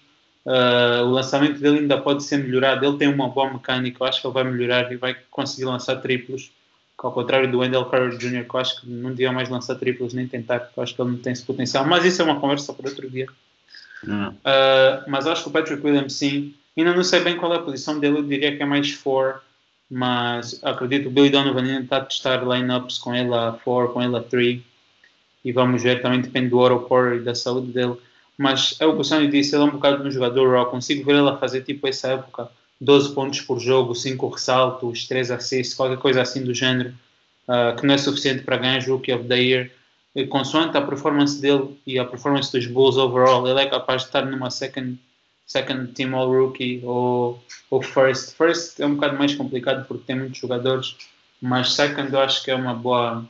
Uh, o lançamento dele ainda pode ser melhorado. Ele tem uma boa mecânica. Eu acho que ele vai melhorar e vai conseguir lançar triplos. Ao contrário do Wendell Carter Jr., que eu acho que não devia mais lançar triplos nem tentar, porque eu acho que ele não tem esse potencial. Mas isso é uma conversa para outro dia. Uh, mas acho que o Patrick Williams sim. Ainda não sei bem qual é a posição dele, eu diria que é mais 4, mas acredito que o Billy Donovan ainda está a testar lineups com ele a 4, com ele a 3 e vamos ver, também depende do Oro Power e da saúde dele. Mas é o que o Sonny disse, ele é um bocado um jogador raw, consigo ver ele a fazer tipo essa época, 12 pontos por jogo, 5 ressaltos, 3 assists, qualquer coisa assim do género, uh, que não é suficiente para ganhar Rookie of the Year. Consoante a performance dele e a performance dos Bulls overall, ele é capaz de estar numa second, second team all rookie ou, ou first. First é um bocado mais complicado porque tem muitos jogadores, mas second eu acho que é uma boa,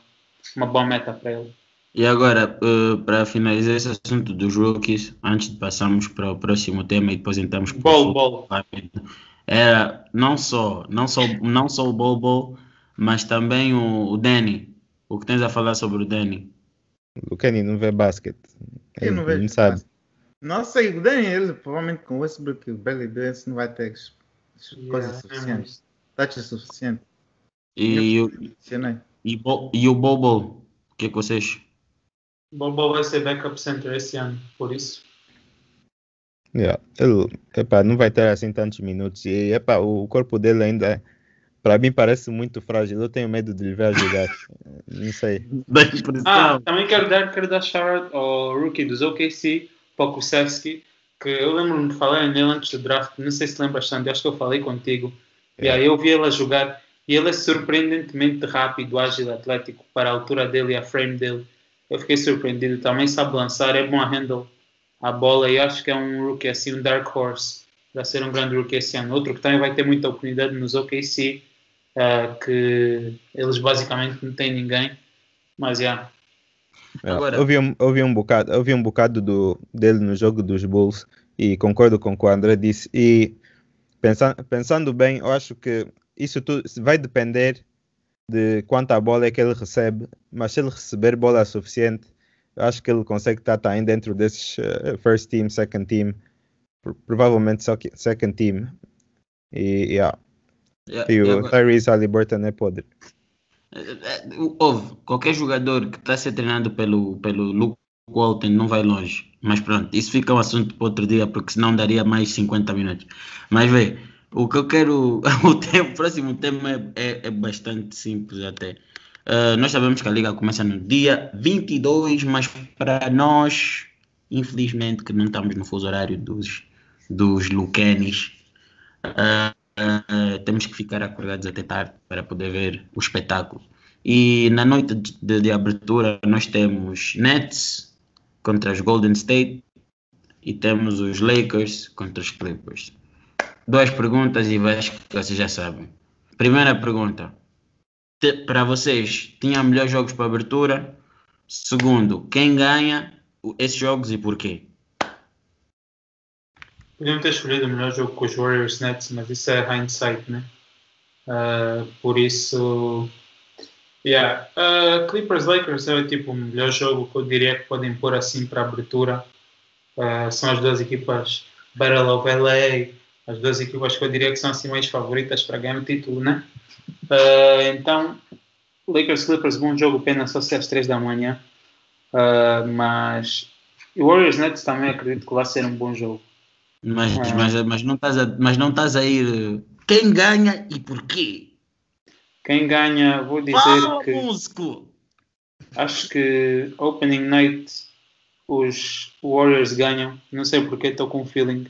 uma boa meta para ele. E agora, eh, para finalizar esse assunto dos rookies, antes de passarmos para o próximo tema e depois entramos para o futuro bol. rápido, era não só, não só, não só o Bobo, mas também o, o Danny. O que tens a falar sobre o Danny? O Kenny não vê basquete. Eu não Ele vejo. sabe. Não sei, o Daniel, ele, provavelmente com o Westbrook e o Bailey Dance não vai ter Yeah, coisas é suficientes. Touches suficientes. E, o- Mencionei. e, Bo- e o Bobo, o que é que vocês? Bobo vai ser backup center esse ano, por isso. Yeah. Ele epá, não vai ter assim tantos minutos. E epá, o corpo dele ainda, para mim, parece muito frágil. Eu tenho medo de lhe ver a jogar. não sei. Ah, também quero dar, quero dar shout ao rookie dos OKC, Pokusevski, que eu lembro-me de falar nele antes do draft, não sei se lembras, Sandy, acho que eu falei contigo. E aí eu vi ele a jogar e ele é surpreendentemente rápido, ágil, atlético para a altura dele e a frame dele. Eu fiquei surpreendido. Também sabe lançar, é bom a handle a bola e acho que é um rookie assim, um dark horse para ser um grande rookie esse ano. Outro que também vai ter muita oportunidade nos OKC, uh, que eles basicamente não têm ninguém, mas já. Yeah. Agora... Eu, vi um, eu, vi um bocado, eu vi um bocado do, dele no jogo dos Bulls e concordo com o que o André disse. E pensando, pensando bem, eu acho que isso tudo vai depender de quanta bola é que ele recebe, mas se ele receber bola suficiente, eu acho que ele consegue estar também dentro desses uh, first team, second team, provavelmente second team. E, yeah. Yeah, e o Tyrese Halliburton é podre. Houve, qualquer jogador que está a ser treinado pelo, pelo Luke Walton não vai longe. Mas pronto, isso fica um assunto para outro dia, porque senão daria mais 50 minutos. Mas vê, o que eu quero. O, tempo, o próximo tema é, é, é bastante simples até. Uh, nós sabemos que a liga começa no dia 22, mas para nós, infelizmente, que não estamos no fuso horário dos, dos Lucanis, uh, uh, temos que ficar acordados até tarde para poder ver o espetáculo. E na noite de, de, abertura, nós temos Nets contra os Golden State e temos os Lakers contra os Clippers. Duas perguntas e vejo que vocês já sabem. Primeira pergunta: para vocês, tinha melhores jogos para abertura? Segundo, quem ganha esses jogos e porquê? Podiam ter escolhido o melhor jogo com os Warriors Nets, mas isso é hindsight, né? Uh, por isso, yeah. Uh, Clippers Lakers é tipo o melhor jogo que eu diria que podem pôr assim para abertura. Uh, são as duas equipas Battle of LA, as duas equipas que eu diria que são assim mais favoritas para ganhar o título, né? Então, Lakers Clippers, bom jogo, pena só ser às 3 da manhã. Mas Warriors Nets também acredito que vai ser um bom jogo. Mas, uh, mas, mas, não estás a, mas não estás a ir. Quem ganha e porquê? Quem ganha, vou dizer Fala, que. Músico. Acho que Opening Night os Warriors ganham. Não sei porque, estou com um feeling.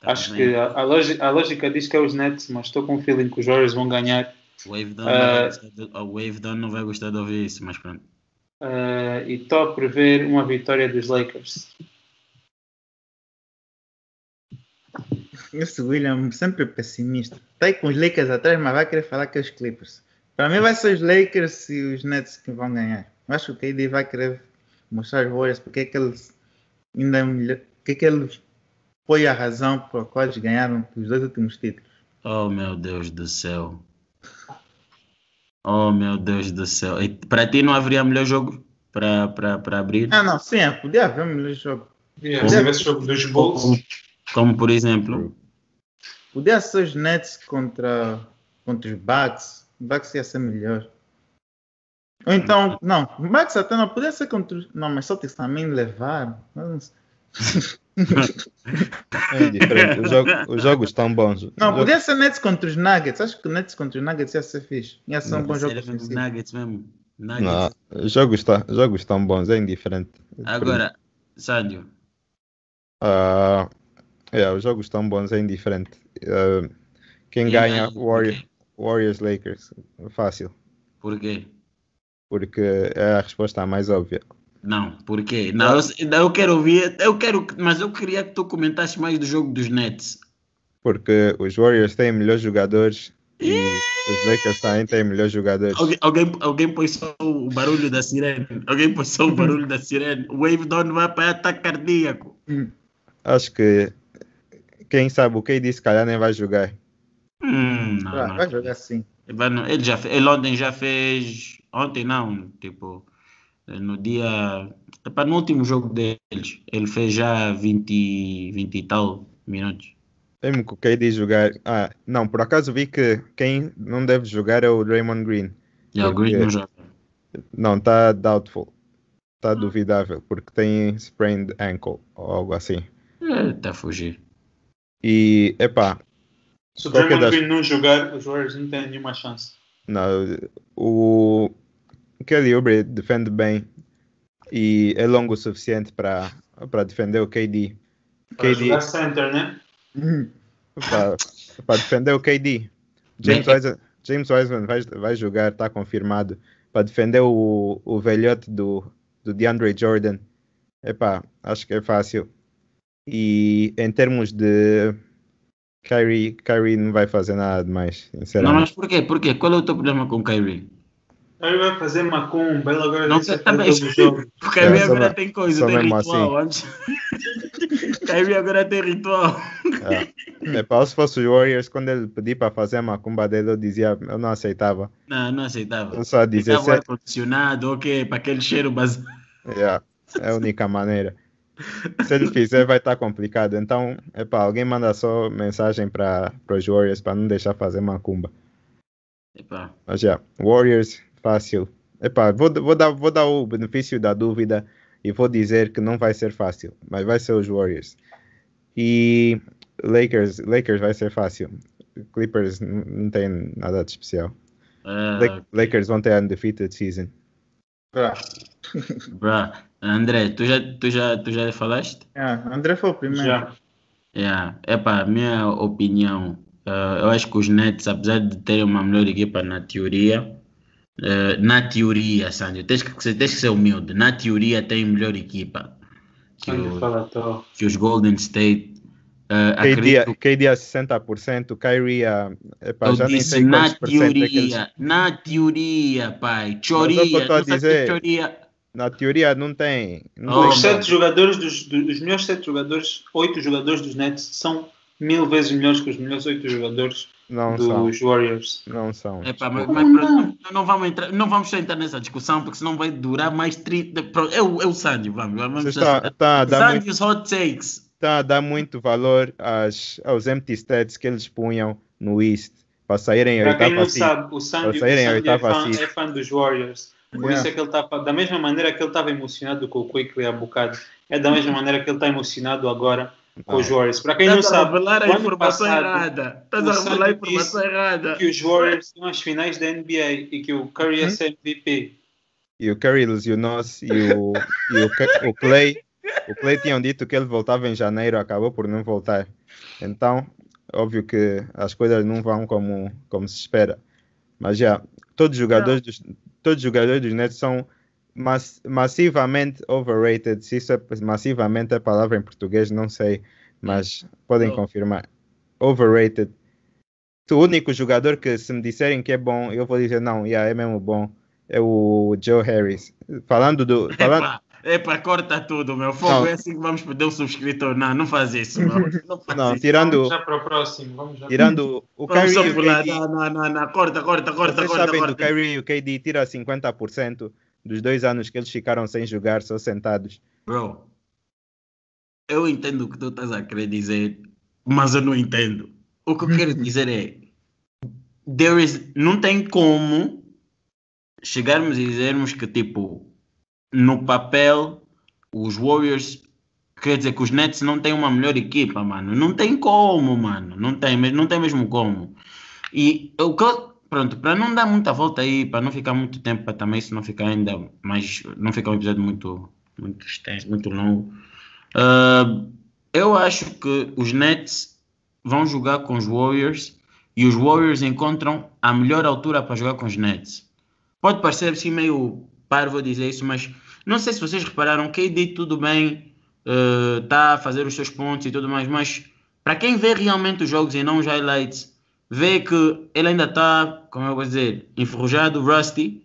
Tá Acho bem. que a, a, lógica, a, lógica, diz que é os Nets, mas estou com um feeling que os Warriors vão ganhar. Wave Down, uh, o Wave Down não vai gostar de ouvir isso, mas pronto. Uh, e estou a prever uma vitória dos Lakers. Esse William sempre pessimista. Está aí com os Lakers atrás, mas vai querer falar que é os Clippers. Para mim vai ser os Lakers e os Nets que vão ganhar. Eu acho que o KD vai querer mostrar os Warriors porque é que eles ainda é melhor, porque é que eles foi a razão por qual eles ganharam os dois últimos títulos. Oh meu Deus do céu. Oh meu Deus do céu. E para ti não haveria melhor jogo para, para, para abrir? Ah, não, sim, podia haver melhor jogo. Podia haver esse jogo dos Bulls. Como, como, por exemplo? Podia ser os Nets contra, contra os Bucks. O Bucks ia ser melhor. Ou então, não, o Bucks até não podia ser contra os. Não, mas Celtics também levaram. É diferente. Os, jogos, os jogos estão bons. Não, podia ser Nets contra os Nuggets. Acho que Nets contra os Nuggets ia ser fixe. Ia ser um bom jogo. Nuggets mesmo. Nuggets. Não, os jogos, tá, jogos estão bons, é indiferente. Agora, Sándio. Uh, é, os jogos estão bons, é indiferente. Uh, quem ganha, Warrior, Warriors Lakers. Fácil. Por quê? Porque é a resposta mais óbvia. Não, porque não, eu, eu quero ouvir, eu quero, mas eu queria que tu comentasse mais do jogo dos Nets. Porque os Warriors têm melhores jogadores e os Lakers também têm melhores jogadores. Alguém, alguém, alguém põe só o barulho da sirene. Alguém põe só o barulho da sirene. O Wave Down vai para ataque cardíaco. Acho que quem sabe o que disse, calhar nem vai jogar. Hum, não, vai, não. vai jogar sim. Ele, já, ele ontem já fez. Ontem não, tipo no dia. para no último jogo deles, ele fez já 20, 20 e tal minutos. Mesmo que o KD jogar. Ah, não, por acaso vi que quem não deve jogar é o Draymond Green. E o Green não joga. Não, está doubtful. Está duvidável, porque tem sprained ankle ou algo assim. É, está a fugir. E, epá. Se o Draymond das... Green não jogar, os Warriors não têm nenhuma chance. Não, o Kelly Oubre defende bem e é longo o suficiente para defender o KD. Para KD. jogar center, né? para defender o KD. James Bem, Wiseman, James Wiseman vai, vai jogar, está confirmado. Para defender o, o velhote do, do DeAndre Jordan. Epá, acho que é fácil. E em termos de Kyrie, Kyrie não vai fazer nada demais, Não, sinceramente. mas por quê? Por quê? Qual é o teu problema com Kyrie? Ele vai fazer macumba, ele agora Não sei também. jogo. O Kyrie É, agora me- tem coisa, tem ritual. Antes... Kyrie agora tem ritual. É. Epá, se fosse os Warriors, quando ele pedir para fazer a macumba dele, eu dizia, eu não aceitava. Não, não aceitava. Eu só dizia, "Se- ar-condicionado, ok, para aquele cheiro base. Yeah, é a única maneira. Se ele fizer, vai estar complicado. Então, epá, alguém manda só mensagem para os Warriors para não deixar fazer macumba. Epá, Mas já, Warriors, fácil. Epá, vou, vou, dar, vou dar o benefício da dúvida e vou dizer que não vai ser fácil, mas vai ser os Warriors. E Lakers, Lakers vai ser fácil. Clippers não tem nada de especial. Lak- Lakers vão ter undefeated season. Pra- bruh. André, tu já, tu, já, tu já falaste? Ah, André foi o primeiro. Já. Yeah. Epá, minha opinião, ah, eu acho que os Nets, apesar de terem uma melhor equipa na teoria, ah, na teoria, Sandro, tens que, tens que ser humilde, na teoria tem melhor equipa que, o- que os Golden State. KD, a- acredito KD a 60%, Kyrie a. Epá, Eu já nem disse sei na quantos por cento é eles. teoria, na teoria, pai. Mas é o que eu Teoria, tô a tu sabes que dizer. teoria. Na teoria não tem. Não Oh, tem Os sete jogadores dos, dos, os melhores sete jogadores, oito jogadores dos Nets são mil vezes melhores que os melhores oito jogadores não são. dos Warriors. Não são. Epá, mas, mas não, não vamos entrar, não vamos entrar nessa discussão, porque senão vai durar mais 30. Pronto, é o, é o Sandy, vamos. vamos está, está muito, Sandy's hot takes. está a dar muito valor às, aos empty stats que eles punham no East para saírem a Para quem oitava não sabe, o Sandy, o saírem Sandy é, fã, é fã dos Warriors. Por Yeah. isso é que ele está da mesma maneira que ele estava emocionado com o Quickly há bocado. É da mesma maneira que ele está emocionado agora com os Warriors. Para quem não Estás a sabe, a informação passado, errada. Estás o a revelar a informação errada. que os Warriors estão às finais da NBA e que o Curry é ser MVP. E o Curry e, o, e o, o Clay. O Clay tinham dito que ele voltava em janeiro, acabou por não voltar. Então, óbvio que as coisas não vão como, como se espera. Mas já, todos os jogadores dos, todos os jogadores dos Nets são mass- massivamente overrated. Se isso é massivamente é palavra em português, não sei, mas podem Oh. confirmar. Overrated. O único jogador que se me disserem que é bom, eu vou dizer não, yeah, é mesmo bom. É o Joe Harris. Falando do. Falando, Epá, corta tudo, meu. Fogo Não. é assim que vamos perder o subscritor. Não, não faz isso, meu. Não faz não, isso. tirando, Vamos já para o próximo. Vamos já. tirando o Vamos Kyrie só e o pular. KD. Não, não, não, não. Corta, corta, corta, Vocês corta, sabem do corta. Kyrie e o KD tira 50% dos dois anos que eles ficaram sem jogar, só sentados. Bro, eu entendo o que tu estás a querer dizer, mas eu não entendo. O que eu quero dizer é, there is, não tem como chegarmos e dizermos que, tipo, no papel, os Warriors, quer dizer que os Nets não têm uma melhor equipa, mano. Não tem como, mano. Não tem, não tem mesmo como. E o que pronto, para não dar muita volta aí, para não ficar muito tempo, para também isso não ficar ainda mais, não ficar um episódio muito, muito extenso, muito longo. ah, eu acho que os Nets vão jogar com os Warriors e os Warriors encontram a melhor altura para jogar com os Nets. Pode parecer assim meio parvo dizer isso, mas não sei se vocês repararam, KD tudo bem, está a fazer os seus pontos e tudo mais, mas para quem vê realmente os jogos e não os highlights, vê que ele ainda está, como eu vou dizer, enferrujado, rusty,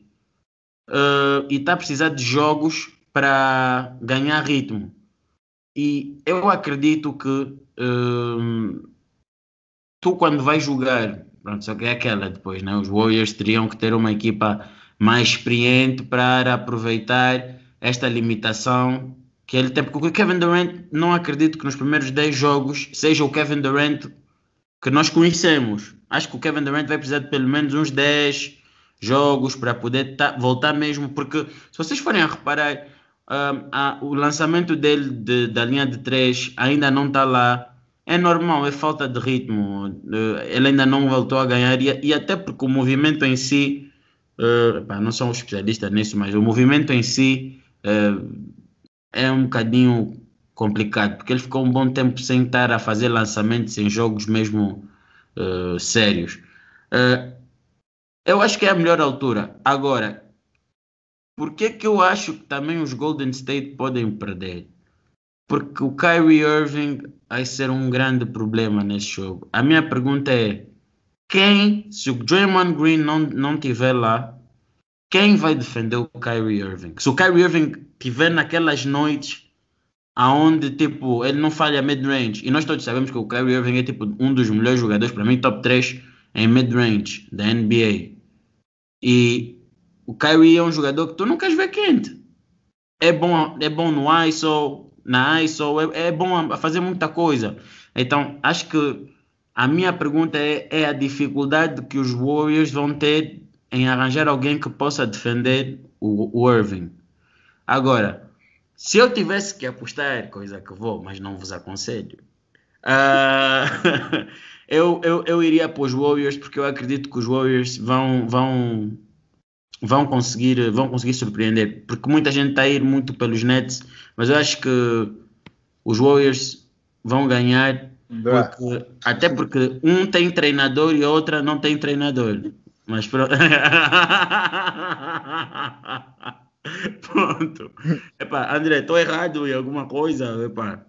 eh, e está a precisar de jogos para ganhar ritmo. E eu acredito que hum, tu quando vais jogar, pronto, só que é aquela depois, né? Os Warriors teriam que ter uma equipa mais experiente para aproveitar esta limitação que ele tem, porque o Kevin Durant não acredito que nos primeiros 10 jogos seja o Kevin Durant que nós conhecemos. Acho que o Kevin Durant vai precisar de pelo menos uns 10 jogos para poder ta- voltar mesmo, porque se vocês forem a reparar, ah, ah, o lançamento dele de- da linha de 3 ainda não está lá. É normal, é falta de ritmo. Eh, ele ainda não voltou a ganhar, e, e até porque o movimento em si, pá, não sou um especialista nisso, mas o movimento em si eh, é um bocadinho complicado, porque ele ficou um bom tempo sem estar a fazer lançamentos em jogos mesmo uh, sérios. Uh, eu acho que é a melhor altura. Agora, por que, que eu acho que também os Golden State podem perder? Porque o Kyrie Irving vai ser um grande problema nesse jogo. A minha pergunta é: quem, se o Draymond Green não, não tiver lá, quem vai defender o Kyrie Irving? Se o Kyrie Irving tiver naquelas noites aonde tipo ele não falha mid-range. E nós todos sabemos que o Kyrie Irving é tipo um dos melhores jogadores para mim top 3 em mid-range da NBA e o Kyrie é um jogador que tu não queres ver quente. É bom é bom no ISO na ISO é, é bom a fazer muita coisa. Então acho que a minha pergunta é, é a dificuldade que os Warriors vão ter em arranjar alguém que possa defender o, o Irving agora se eu tivesse que apostar, coisa que vou, mas não vos aconselho, uh, eu, eu, eu iria para os Warriors porque eu acredito que os Warriors vão, vão, vão, conseguir, vão conseguir surpreender. Porque muita gente está a ir muito pelos Nets, mas eu acho que os Warriors vão ganhar porque, até porque um tem treinador e a outra não tem treinador. Mas pronto. Pronto. Epá, André, estou errado em alguma coisa? Epá.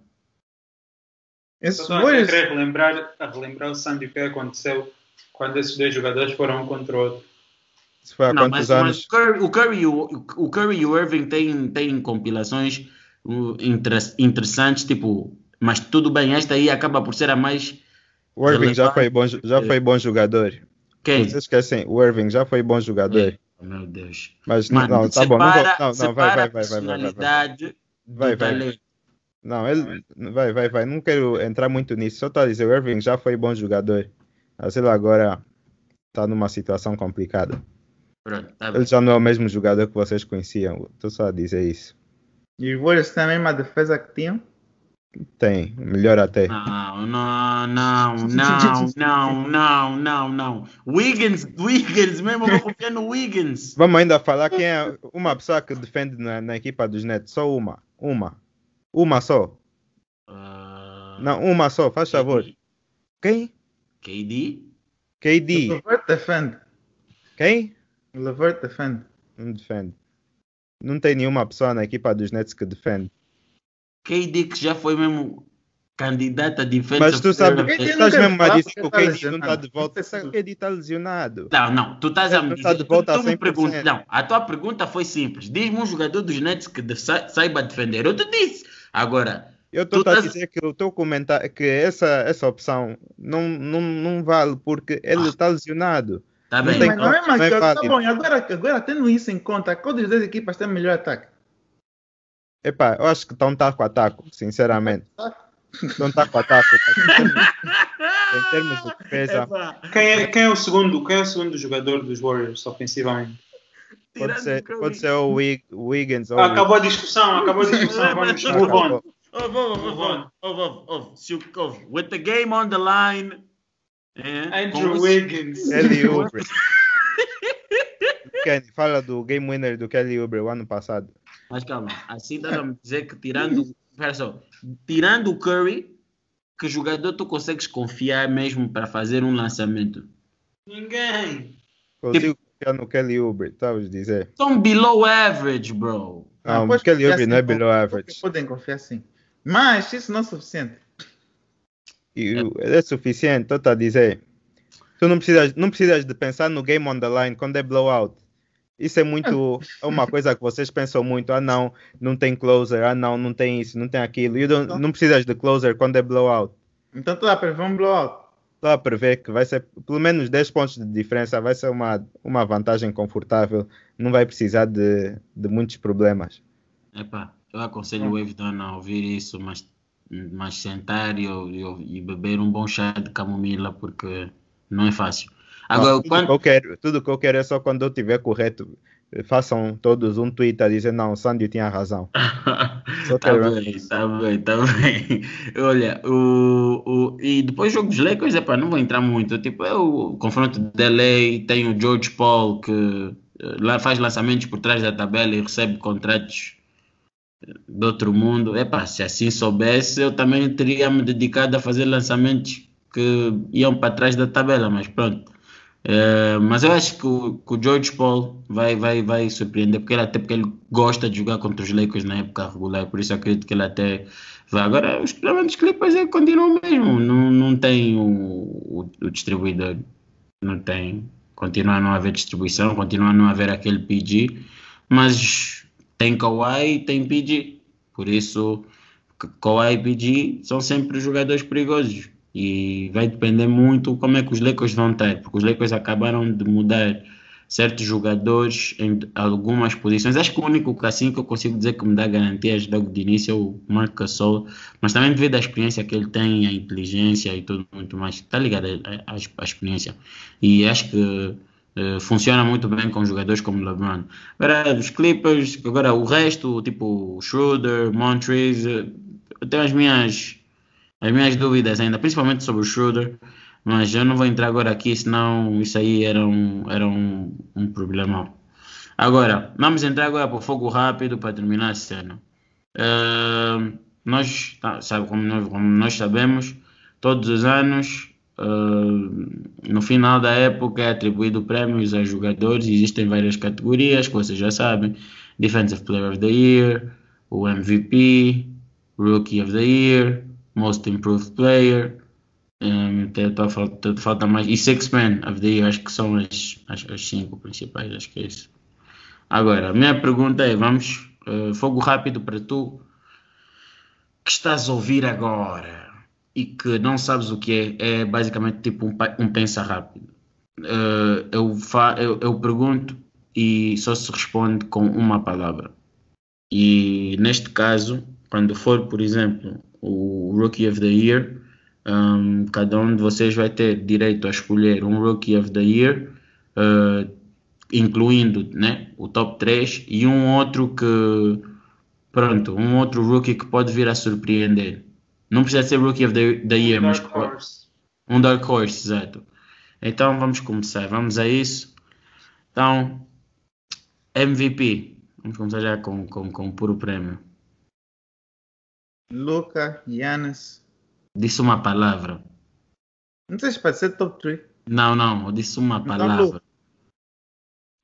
Esses dois... querer relembrar, a relembrar o Sandy que aconteceu quando esses dois jogadores foram um contra o outro. Isso foi há não, quantos mas, anos? Mas o Curry, o Curry, o, o Curry e o Irving têm, têm compilações uh, interessantes, tipo, mas tudo bem, esta aí acaba por ser a mais. O Irving já foi, bom, já foi bom jogador. Quem? Vocês esquecem, o Irving já foi bom jogador. É. Meu Deus. Mas Mano, não, tá separa, bom. Não, não, vai, vai, vai, vai, vai, vai. Vai, vai. Não, ele vai, vai, vai. Não quero entrar muito nisso. Só tá dizer, o Irving já foi bom jogador. Ah, Mas ele agora tá numa situação complicada. Pronto, tá ele já não é o mesmo jogador que vocês conheciam. Tô só a dizer isso. E o Warriors tem a mesma defesa que tinham? Tem, melhor até. Não, não, não, não, não, não, não, não. Wiggins, Wiggins, mesmo eu vou confiar no Wiggins. Vamos ainda falar quem é uma pessoa que defende na, na equipa dos Nets. Só uma. Uma. Uma só. Uh... Não, uma só, faz KD. favor. Quem? KD? KD. Levert defende. Quem? Levert defende. Não defende. Não tem nenhuma pessoa na equipa dos Nets que defende. KD que já foi mesmo candidato a defesa. Mas tu sabes, tu estás mesmo a dizer que o KD não está de volta. O KD está lesionado. Não, não, tu estás a me dizer. De volta tu, tu me pergunta, não, a tua pergunta foi simples. Diz-me um jogador dos Nets que saiba defender. Eu te disse. Agora. Eu estou a dizer que o teu comentário, que essa, essa opção não, não, não vale porque ele está ah. lesionado. Tá bem. Mas não é, mais, tá bom, agora, agora tendo isso em conta, qual das duas equipas tem melhor ataque? Epá, eu acho que estão taco a taco, sinceramente. Estão taco a taco. em termos de defesa. Quem é, quem é, o segundo, quem é o segundo jogador dos Warriors ofensivamente? Pode ser, pode ser o Wiggins. Ou acabou a discussão, acabou a discussão. Vamos move on. On, move on, move on. With the game on the line. É, Andrew Wiggins. Kelly Oubre. Kenny, fala do game winner do Kelly Oubre o ano passado. Mas calma, assim dá a dizer que tirando, só, tirando o Curry, que jogador tu consegues confiar mesmo para fazer um lançamento? Ninguém. Consigo tipo, confiar no Kelly Oubre, estavas a dizer. São below average, bro. Não, o Kelly Oubre não é below average. Podem confiar sim. Mas isso não é suficiente. E, é. é suficiente, estou a dizer. Tu não precisas, não precisas de pensar no game on the line quando é blowout. Isso é muito é uma coisa que vocês pensam muito. Ah, não, não tem closer. Ah, não, não tem isso, não tem aquilo. E não, não precisas de closer quando é blowout. Então tu a prever um blowout. Estou a prever que vai ser pelo menos 10 pontos de diferença. Vai ser uma, uma vantagem confortável. Não vai precisar de, de muitos problemas. Epá, eu aconselho o Evidon a ouvir isso, mas, mas sentar e, e, e beber um bom chá de camomila, porque não é fácil. Agora, tudo, quando... que eu quero, tudo que eu quero é só quando eu estiver correto. Façam todos um tweet a dizer não, o Sandy tinha razão. Só tá bem, tá bem, tá bem. Olha, o, o, e depois jogo dos Lakers, epa, não vou entrar muito. Tipo, é o confronto de LA, tem o George Paul que eh, lá faz lançamentos por trás da tabela e recebe contratos de outro mundo. Epá, se assim soubesse, eu também teria me dedicado a fazer lançamentos que iam para trás da tabela, mas pronto. Eh, mas eu acho que o, que o George Paul vai, vai, vai surpreender, porque ele, até porque ele gosta de jogar contra os Lakers na época regular, por isso acredito que ele até vai. Agora, os problemas dos Clippers é continuam mesmo, não, não tem o, o, o distribuidor, não tem, continua a não haver distribuição, continua a não haver aquele PG, mas tem Kawhi tem PG, por isso Kawhi e PG são sempre jogadores perigosos. E vai depender muito como é que os Lakers vão ter, porque os Lakers acabaram de mudar certos jogadores em algumas posições. Acho que o único que assim que eu consigo dizer que me dá garantias logo de início é o Mark Gasol, mas também devido à experiência que ele tem, a inteligência e tudo muito mais, está ligado à, experiência. E acho que uh, funciona muito bem com jogadores como LeBron. Agora, os Clippers, agora o resto, tipo Schroeder, Montrez, uh, eu tenho as minhas as minhas dúvidas ainda, principalmente sobre o Schroeder, mas eu não vou entrar agora aqui, senão isso aí era um, era um, um problema. Agora, vamos entrar agora para o fogo rápido para terminar a cena. Uh, nós, tá, sabe, como nós, como nós sabemos, todos os anos, uh, no final da época, é atribuído prêmios a jogadores. Existem várias categorias que vocês já sabem: Defensive Player of the Year, o MVP, Rookie of the Year, Most Improved Player. Um, tá, falta, falta mais. E Six Men of the Year, acho que são as, as, as cinco principais, acho que é isso. Agora, a minha pergunta é: vamos, uh, fogo rápido para tu que estás a ouvir agora e que não sabes o que é, é basicamente tipo um, um pensa rápido. Uh, eu, fa, eu, eu pergunto e só se responde com uma palavra. E neste caso, quando for, por exemplo, o Rookie of the Year. Um, cada um de vocês vai ter direito a escolher um Rookie of the Year, uh, incluindo né, o top 3 e um outro que, pronto, um outro Rookie que pode vir a surpreender. Não precisa ser Rookie of the, the Year, um mas dark horse. um Dark Horse, exato. Então vamos começar, vamos a isso. Então, MVP. Vamos começar já com, com, com o puro prêmio. Luca, Giannis. Disse uma palavra. Não sei se pode ser top 3. Não, não, eu disse uma Então, palavra. Luca.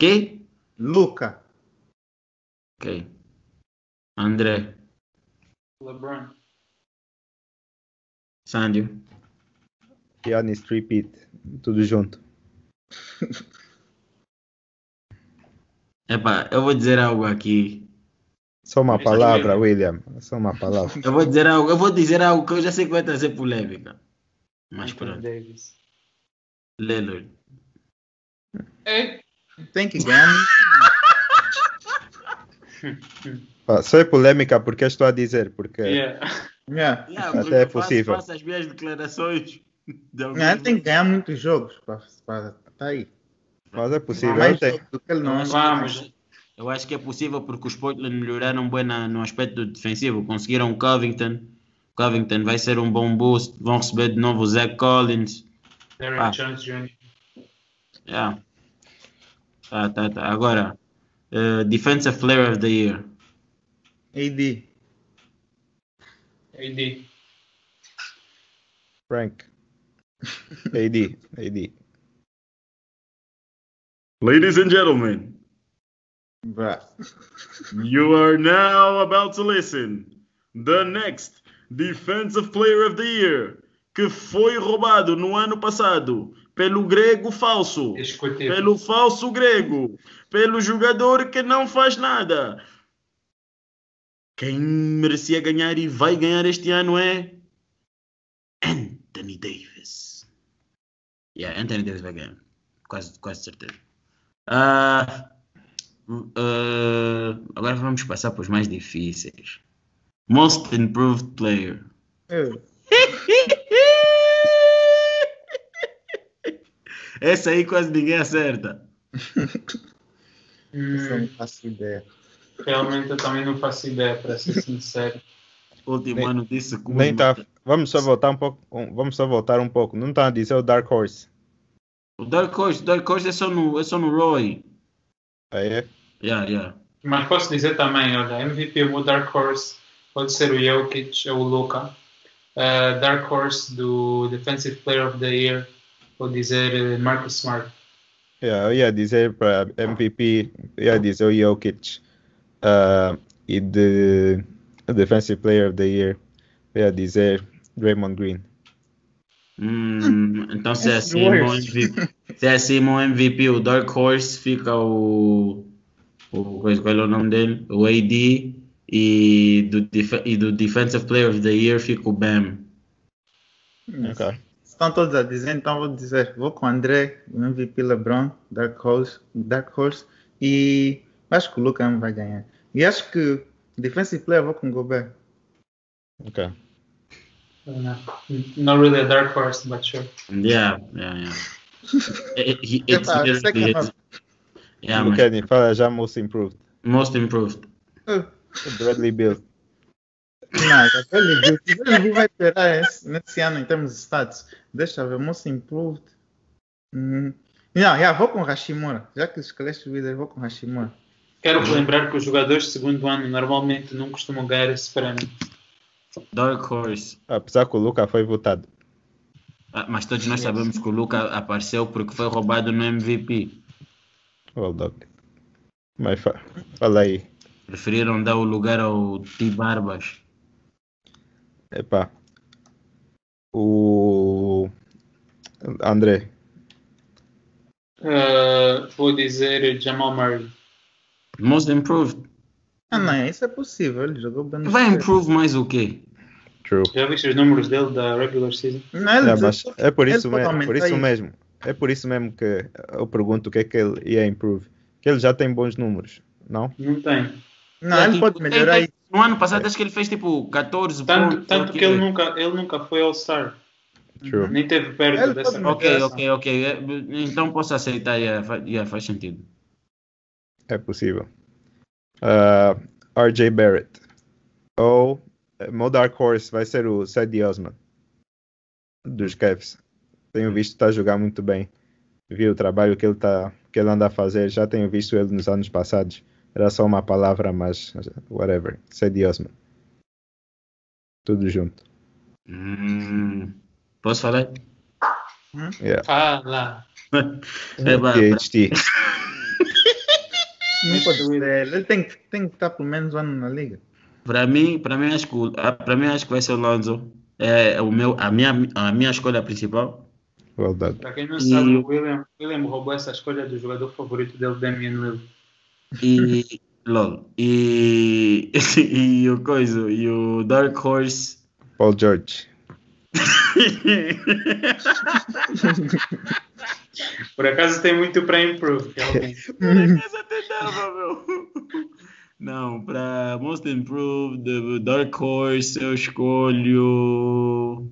Que? Luca. Ok. André, LeBron. Sândio, Giannis Repeat, tudo junto. Epá, eu vou dizer algo aqui. Só uma palavra, mesmo. William. Só uma palavra. Eu vou dizer algo, eu vou dizer algo que eu já sei que vai trazer polêmica. Mas pronto. Davis. Lillard. É, Tem que ganhar. Só é polêmica porque eu estou a dizer, porque yeah. Yeah. Yeah, Até porque é eu faço- possível. Faço as minhas declarações. De Yeah, tem que ganhar muitos jogos. Para, para, tá aí. mas é possível. Não acho, Vamos. Eu acho que é possível porque os Portland melhoraram bem na- no aspecto defensivo. Conseguiram o Covington. Covington vai ser um bom boost. Vão receber de novo o Zach Collins. Derrick Ah. Jones Jr. Yeah. Tá, tá, tá. Agora, uh, Defensive Player of the Year. AD. AD. Frank. AD. AD. Ladies and gentlemen. You are now about to listen. The next Defensive Player of the Year, que foi roubado no ano passado pelo grego falso. Pelo falso grego. Pelo jogador que não faz nada. Quem merecia ganhar e vai ganhar este ano é Anthony Davis. Yeah, Anthony Davis vai ganhar. Quase, quase certeza. Ah, ah, agora vamos passar para os mais difíceis. Most Improved Player. Eu. Essa aí quase ninguém acerta. Eu não faço ideia. realmente eu também não faço ideia, para ser sincero. Último Nem- ano disse que Nem tá, vamos só voltar um pouco. Vamos só voltar um pouco. Não está a dizer o Dark Horse. O Dark Horse, Dark Horse é só no, é só no Roy. Aí é? Yeah, yeah. Mas posso dizer também, olha, MVP o Dark Horse pode ser o Jokic ou o Luka. Uh, Dark Horse do Defensive Player of the Year, vou dizer uh, Marcus Smart. Yeah, eu ia dizer para MVP, eu ia dizer o Jokic. Uh, e de Defensive Player of the Year, eu ia dizer Draymond Green. Hum, então se é assim. MVP, se é assim, meu MVP, o Dark Horse fica o. o qual é o nome dele? O AD. E do, def- e do Defensive Player of the Year fica o Bam. Ok. Estão todos a dizer, então vou dizer, vou com o André, o MVP LeBron, Dark Horse, Dark Horse e acho que o Luca vai ganhar. E acho que Defensive Player vou com o Gobert. Ok. Uh, not really a Dark Horse, but sure. Yeah, yeah, yeah. It's. Yeah, o mas Kenny fala já most improved. most improved. Bradley Bill. Não, já ele viu. Ele viu vai esperar esse, nesse ano em termos de status. Deixa eu ver, most improved. Hum. Não, yeah, vou com o Hashimura. Já que escolheste o líder, vou com o Hashimura. Quero lembrar que os jogadores de segundo ano normalmente não costumam ganhar esse prémio. Dark Horse. Apesar que o Luca foi votado. Ah, Mas todos nós sabemos que o Luca apareceu porque foi roubado no MVP. Mas fa fala aí. Preferiram dar o lugar ao T Barbas. Epá. O André. Uh, vou dizer Jamal Murray. Most improved. Ah, não, isso é possível. Ele jogou bem Vai improve mais o quê? True. Já viste os números dele da regular season? Não, ele É, mas é por isso, mesmo, por isso. mesmo. É por isso mesmo que eu pergunto o que é que ele ia improve. Que ele já tem bons números, não? Não tem. Não, ele Tipo, pode tem- melhorar tem- isso. No ano passado acho que ele fez tipo 14 Tanto, pontos. tanto que ele nunca, ele nunca foi All-Star. True. Nem teve perto Ele dessa Ok, ok, ok. É, Então posso aceitar, yeah, yeah, faz sentido. É possível. Ah, RJ Barrett. Ou eh, meu Dark Horse vai ser o Sadie Osman. Dos Cavs. Tenho visto está a jogar muito bem. Vi o trabalho que ele, tá, que ele anda a fazer. Já tenho visto ele nos anos passados. Era só uma palavra, mas whatever. Sadie Osman. Tudo junto. Hum, posso falar? Yeah. Fala. É, PhD. Não pode ser ele. Tem, que- tem que estar pelo menos um ano na liga. Para mim, para mim acho que ah, para mim acho que vai ser o Lonzo. É o meu a minha a minha escolha principal. Well done. Para quem não E- sabe, o William, William roubou essa escolha do jogador favorito dele, Damian Lillard. E lol. E e o coisa, e o Dark Horse. Paul George. Por acaso tem muito para improve, realmente. Por acaso até dava, meu. Não, para Most Improved, Dark Horse, eu escolho.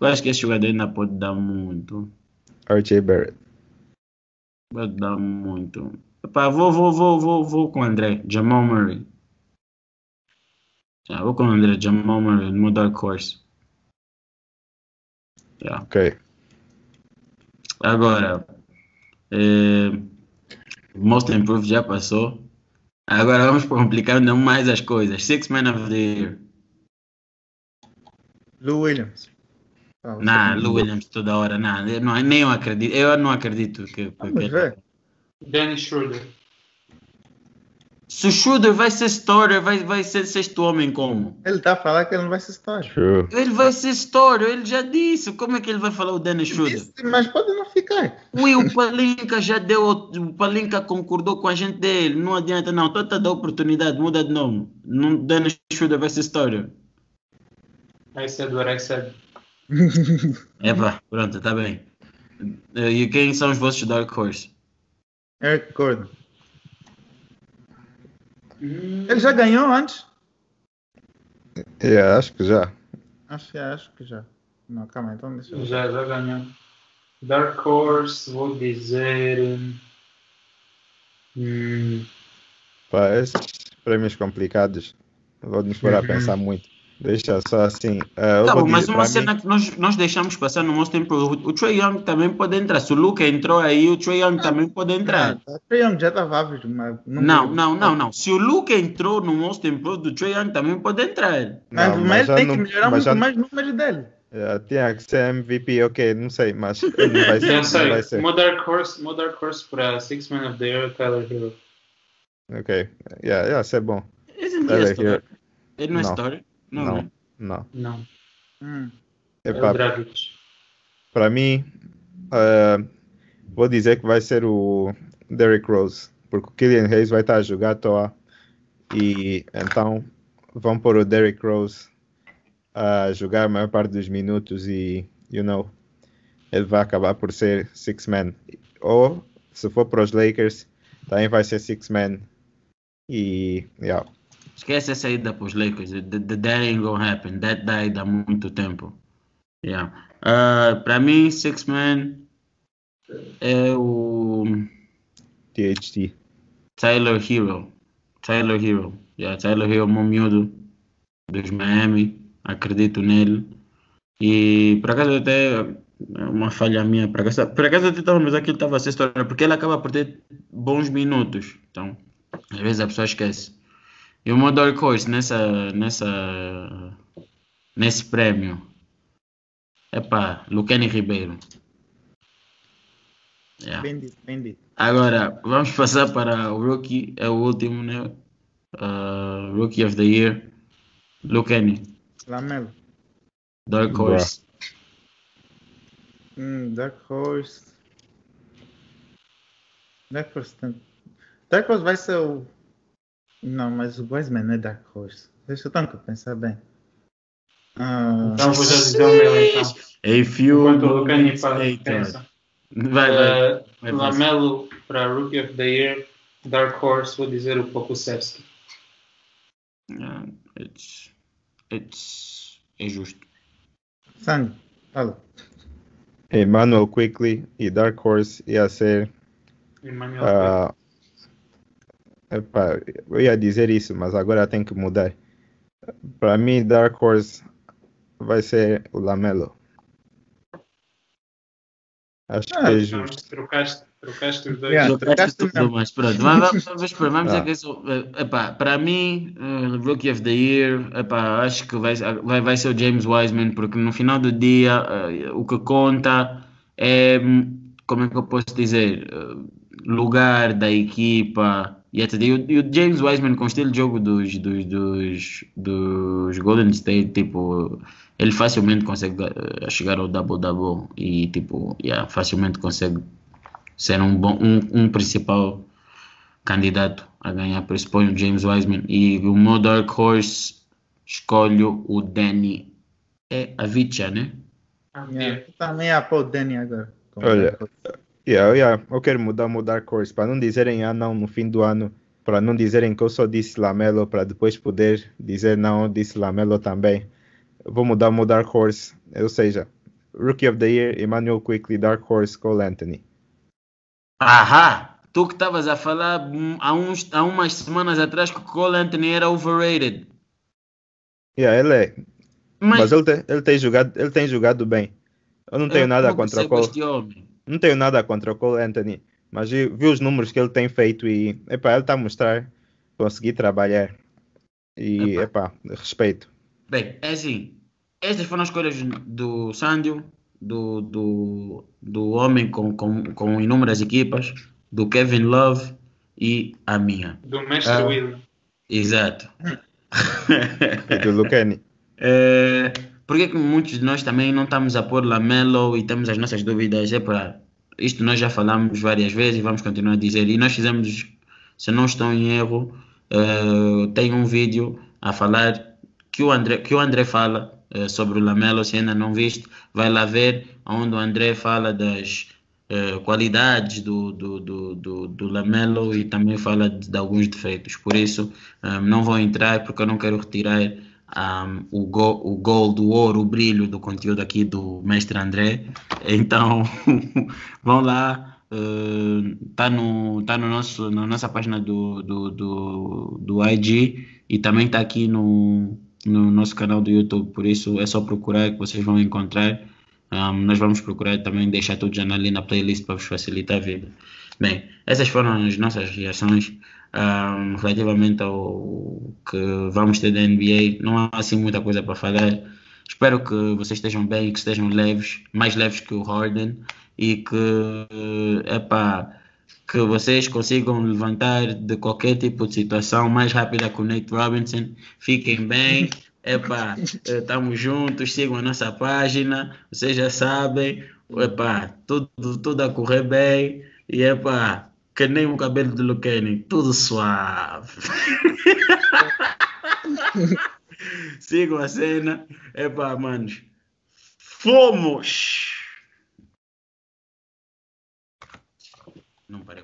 Eu acho que esse jogador ainda pode dar muito. RJ Barrett. Pode dar muito. Epá, vou, vou, vou, vou, vou com o André, Jamal Murray. Já, vou com o André, Jamal Murray, no Dark Horse. Já. Ok. Agora, eh, Most Improved já passou. Agora vamos complicar ainda mais as coisas. Six Man of the Year. Lou Williams. Ah, Não, Lou Williams toda hora. Não, eu não, nem eu acredito. Eu não acredito que. que- Vamos que- ver. Dennis Schroeder. Se o Schroeder vai ser starter, vai, vai ser sexto homem como? Ele está a falar que ele não vai ser história. True. Ele vai ser starter, ele já disse. Como é que ele vai falar o Dennis Schroeder? Disse, Mas pode não ficar. Ui, o Palinka já deu, o Palinka concordou com a gente dele. Não adianta, não. Toda da oportunidade, muda de nome. Não, Dennis Schroeder vai ser starter. I said what I said. Epá, pronto, tá bem. E quem são os vossos Dark Horse? Eric Gordon. Hum, Ele já ganhou antes? Yeah, acho que já. Acho, que- acho que já. Não, calma, então deixa eu já, já ganhou. Dark Horse, vou dizer. Hum, Pá, esses prêmios complicados. Vou nos pôr a Uhum. pensar muito. Deixa só assim. eu Tá bom, mas uma cena mim- que nós, nós deixamos passar no nosso tempo, o, o Trae Young também pode entrar. Se o Luca entrou aí, o Trae Young também pode entrar. O Trae Young já estava ávido, mas... Não, não, não, não. Se o Luca entrou no nosso tempo, o Trae Young também pode entrar. Mas, Não, mas mas ele tem não- que melhorar muito já- mais números dele. eh, tinha que ser MVP, ok, não sei, mas não vai ser. Eu não vai sei. ser. Meu Dark Horse, meu Dark Horse para Six Man of the Year, Tyler Hero. Ok, yeah, yeah, isso é bom. Isn't he Tyler a story? Hero. Ele não é Não. Não, Não, né? não. Não, Hum. é Epá, Dragic. Para mim, eh, vou dizer que vai ser o Derrick Rose, porque o Killian Hayes vai estar a jogar à toa e então vão pôr o Derrick Rose a jogar a maior parte dos minutos e, you know, ele vai acabar por ser six man. Ou, se for para os Lakers, também vai ser six man. E, yeah, Esquece essa ida para os Lakers. The, the, that ain't gonna happen. That died há muito tempo. Yeah. Uh, para mim, Six Man é o THT. Tyler Hero. Tyler Hero. Yeah, Tyler Hero, meu miúdo dos Miami. Acredito nele. E por acaso até é uma falha minha. Por acaso, por acaso até estava a pensar que ele estava a ser história, porque ele acaba por ter bons minutos. Então, às vezes a pessoa esquece. E o meu Dark Horse nessa, nessa, nesse prémio. Epá, Luquene Ribeiro. Yeah. Bem dito, bem dito. Agora, vamos passar para o Rookie, é o último, né? Uh, rookie of the Year. Luquene, Lamelo. Dark. Horse. Hum, Dark Horse. Dark Horse. Dark Horse vai ser o. Não, mas o Wiseman é Dark Horse. Deixa eu tanto pensar bem. Ah, Então vou já dizer o meu então. If you Enquanto o Lucani pensa. Vai, vai. Uh, vai. Lamelo para Rookie of the Year, Dark Horse, vou dizer o Pokusevski. Yeah, it's, it's, é justo. Sandy, fala. Emmanuel Quickly e Dark Horse ia ser Emmanuel Ah, epá, eu ia dizer isso, mas agora tem que mudar. Para mim, Dark Horse vai ser o Lamelo. Acho que Ah, é Quick. justo. Trocaste, trocaste os dois. Yeah. Trocaste trocaste tudo, mesmo. mas pronto. Mas vamos, vamos, esperar, vamos Ah. que eh, epá, para mim, eh, Rookie of the Year, epá, acho que vai, vai, vai ser o James Wiseman, porque no final do dia eh, o que conta é, hum, como é que eu posso dizer, eh, lugar da equipa e. E o, e o James Wiseman com o estilo de jogo dos, dos, dos, dos Golden State, tipo, ele facilmente consegue eh, chegar ao double-double e tipo, yeah, facilmente consegue ser um bom um, um principal candidato a ganhar por isso põe o James Wiseman e o meu Dark Horse escolho o Danny é a Vicha, né? Ah, Yeah. Também é a Paul Danny agora. Olha. Yeah, yeah, eu quero mudar o Dark Horse para não dizerem ah não no fim do ano, para não dizerem que eu só disse Lamelo, para depois poder dizer não, disse Lamelo também. Eu vou mudar Dark Horse, ou seja, Rookie of the Year, Emmanuel Quickly, Dark Horse, Cole Anthony. Ahá! Tu que estavas a falar hum, há, uns, há umas semanas atrás que o Cole Anthony era overrated. Yeah, ele é, Mas, mas, ele, tem, ele tem jogado, ele tem jogado bem. Eu não tenho eu nada contra o Cole. este homem. Não tenho nada contra o Cole Anthony, mas vi, os números que ele tem feito e epá, ele está a mostrar conseguir trabalhar. E epá, respeito. Bem, é assim. Estas foram as escolhas do Sandio, do, do, do homem com, com, com inúmeras equipas, do Kevin Love e a minha. Do mestre Ah. William. Exato. E do Lucani. É, por que muitos de nós também não estamos a pôr Lamelo e temos as nossas dúvidas? É para isto nós já falamos várias vezes e vamos continuar a dizer. E nós fizemos, se não estou em erro, eh, tem um vídeo a falar que o André, que o André fala eh, sobre o Lamelo. Se ainda não viste, vai lá ver onde o André fala das eh, qualidades do, do, do, do, do Lamelo e também fala de, de alguns defeitos. Por isso, eh, não vou entrar porque eu não quero retirar um, o, go, o gold, o ouro, o brilho do conteúdo aqui do mestre André. Então, vão lá, está no, tá no nosso, na nossa página do, do, do, do IG e também está aqui no, no nosso canal do YouTube, por isso é só procurar que vocês vão encontrar. Um, nós vamos procurar também deixar tudo já ali na playlist para vos facilitar a vida. Bem, essas foram as nossas reações um, relativamente ao que vamos ter da NBA. Não há assim muita coisa para falar. Espero que vocês estejam bem, que estejam leves, mais leves que o Harden e que, epá, que vocês consigam levantar de qualquer tipo de situação mais rápida que o Nate Robinson. Fiquem bem. Epá, estamos juntos, sigam a nossa página, vocês já sabem, epá, tudo, tudo a correr bem, e epá, que nem o cabelo de Luquene, tudo suave. sigam a cena, epá, manos, fomos! Não parei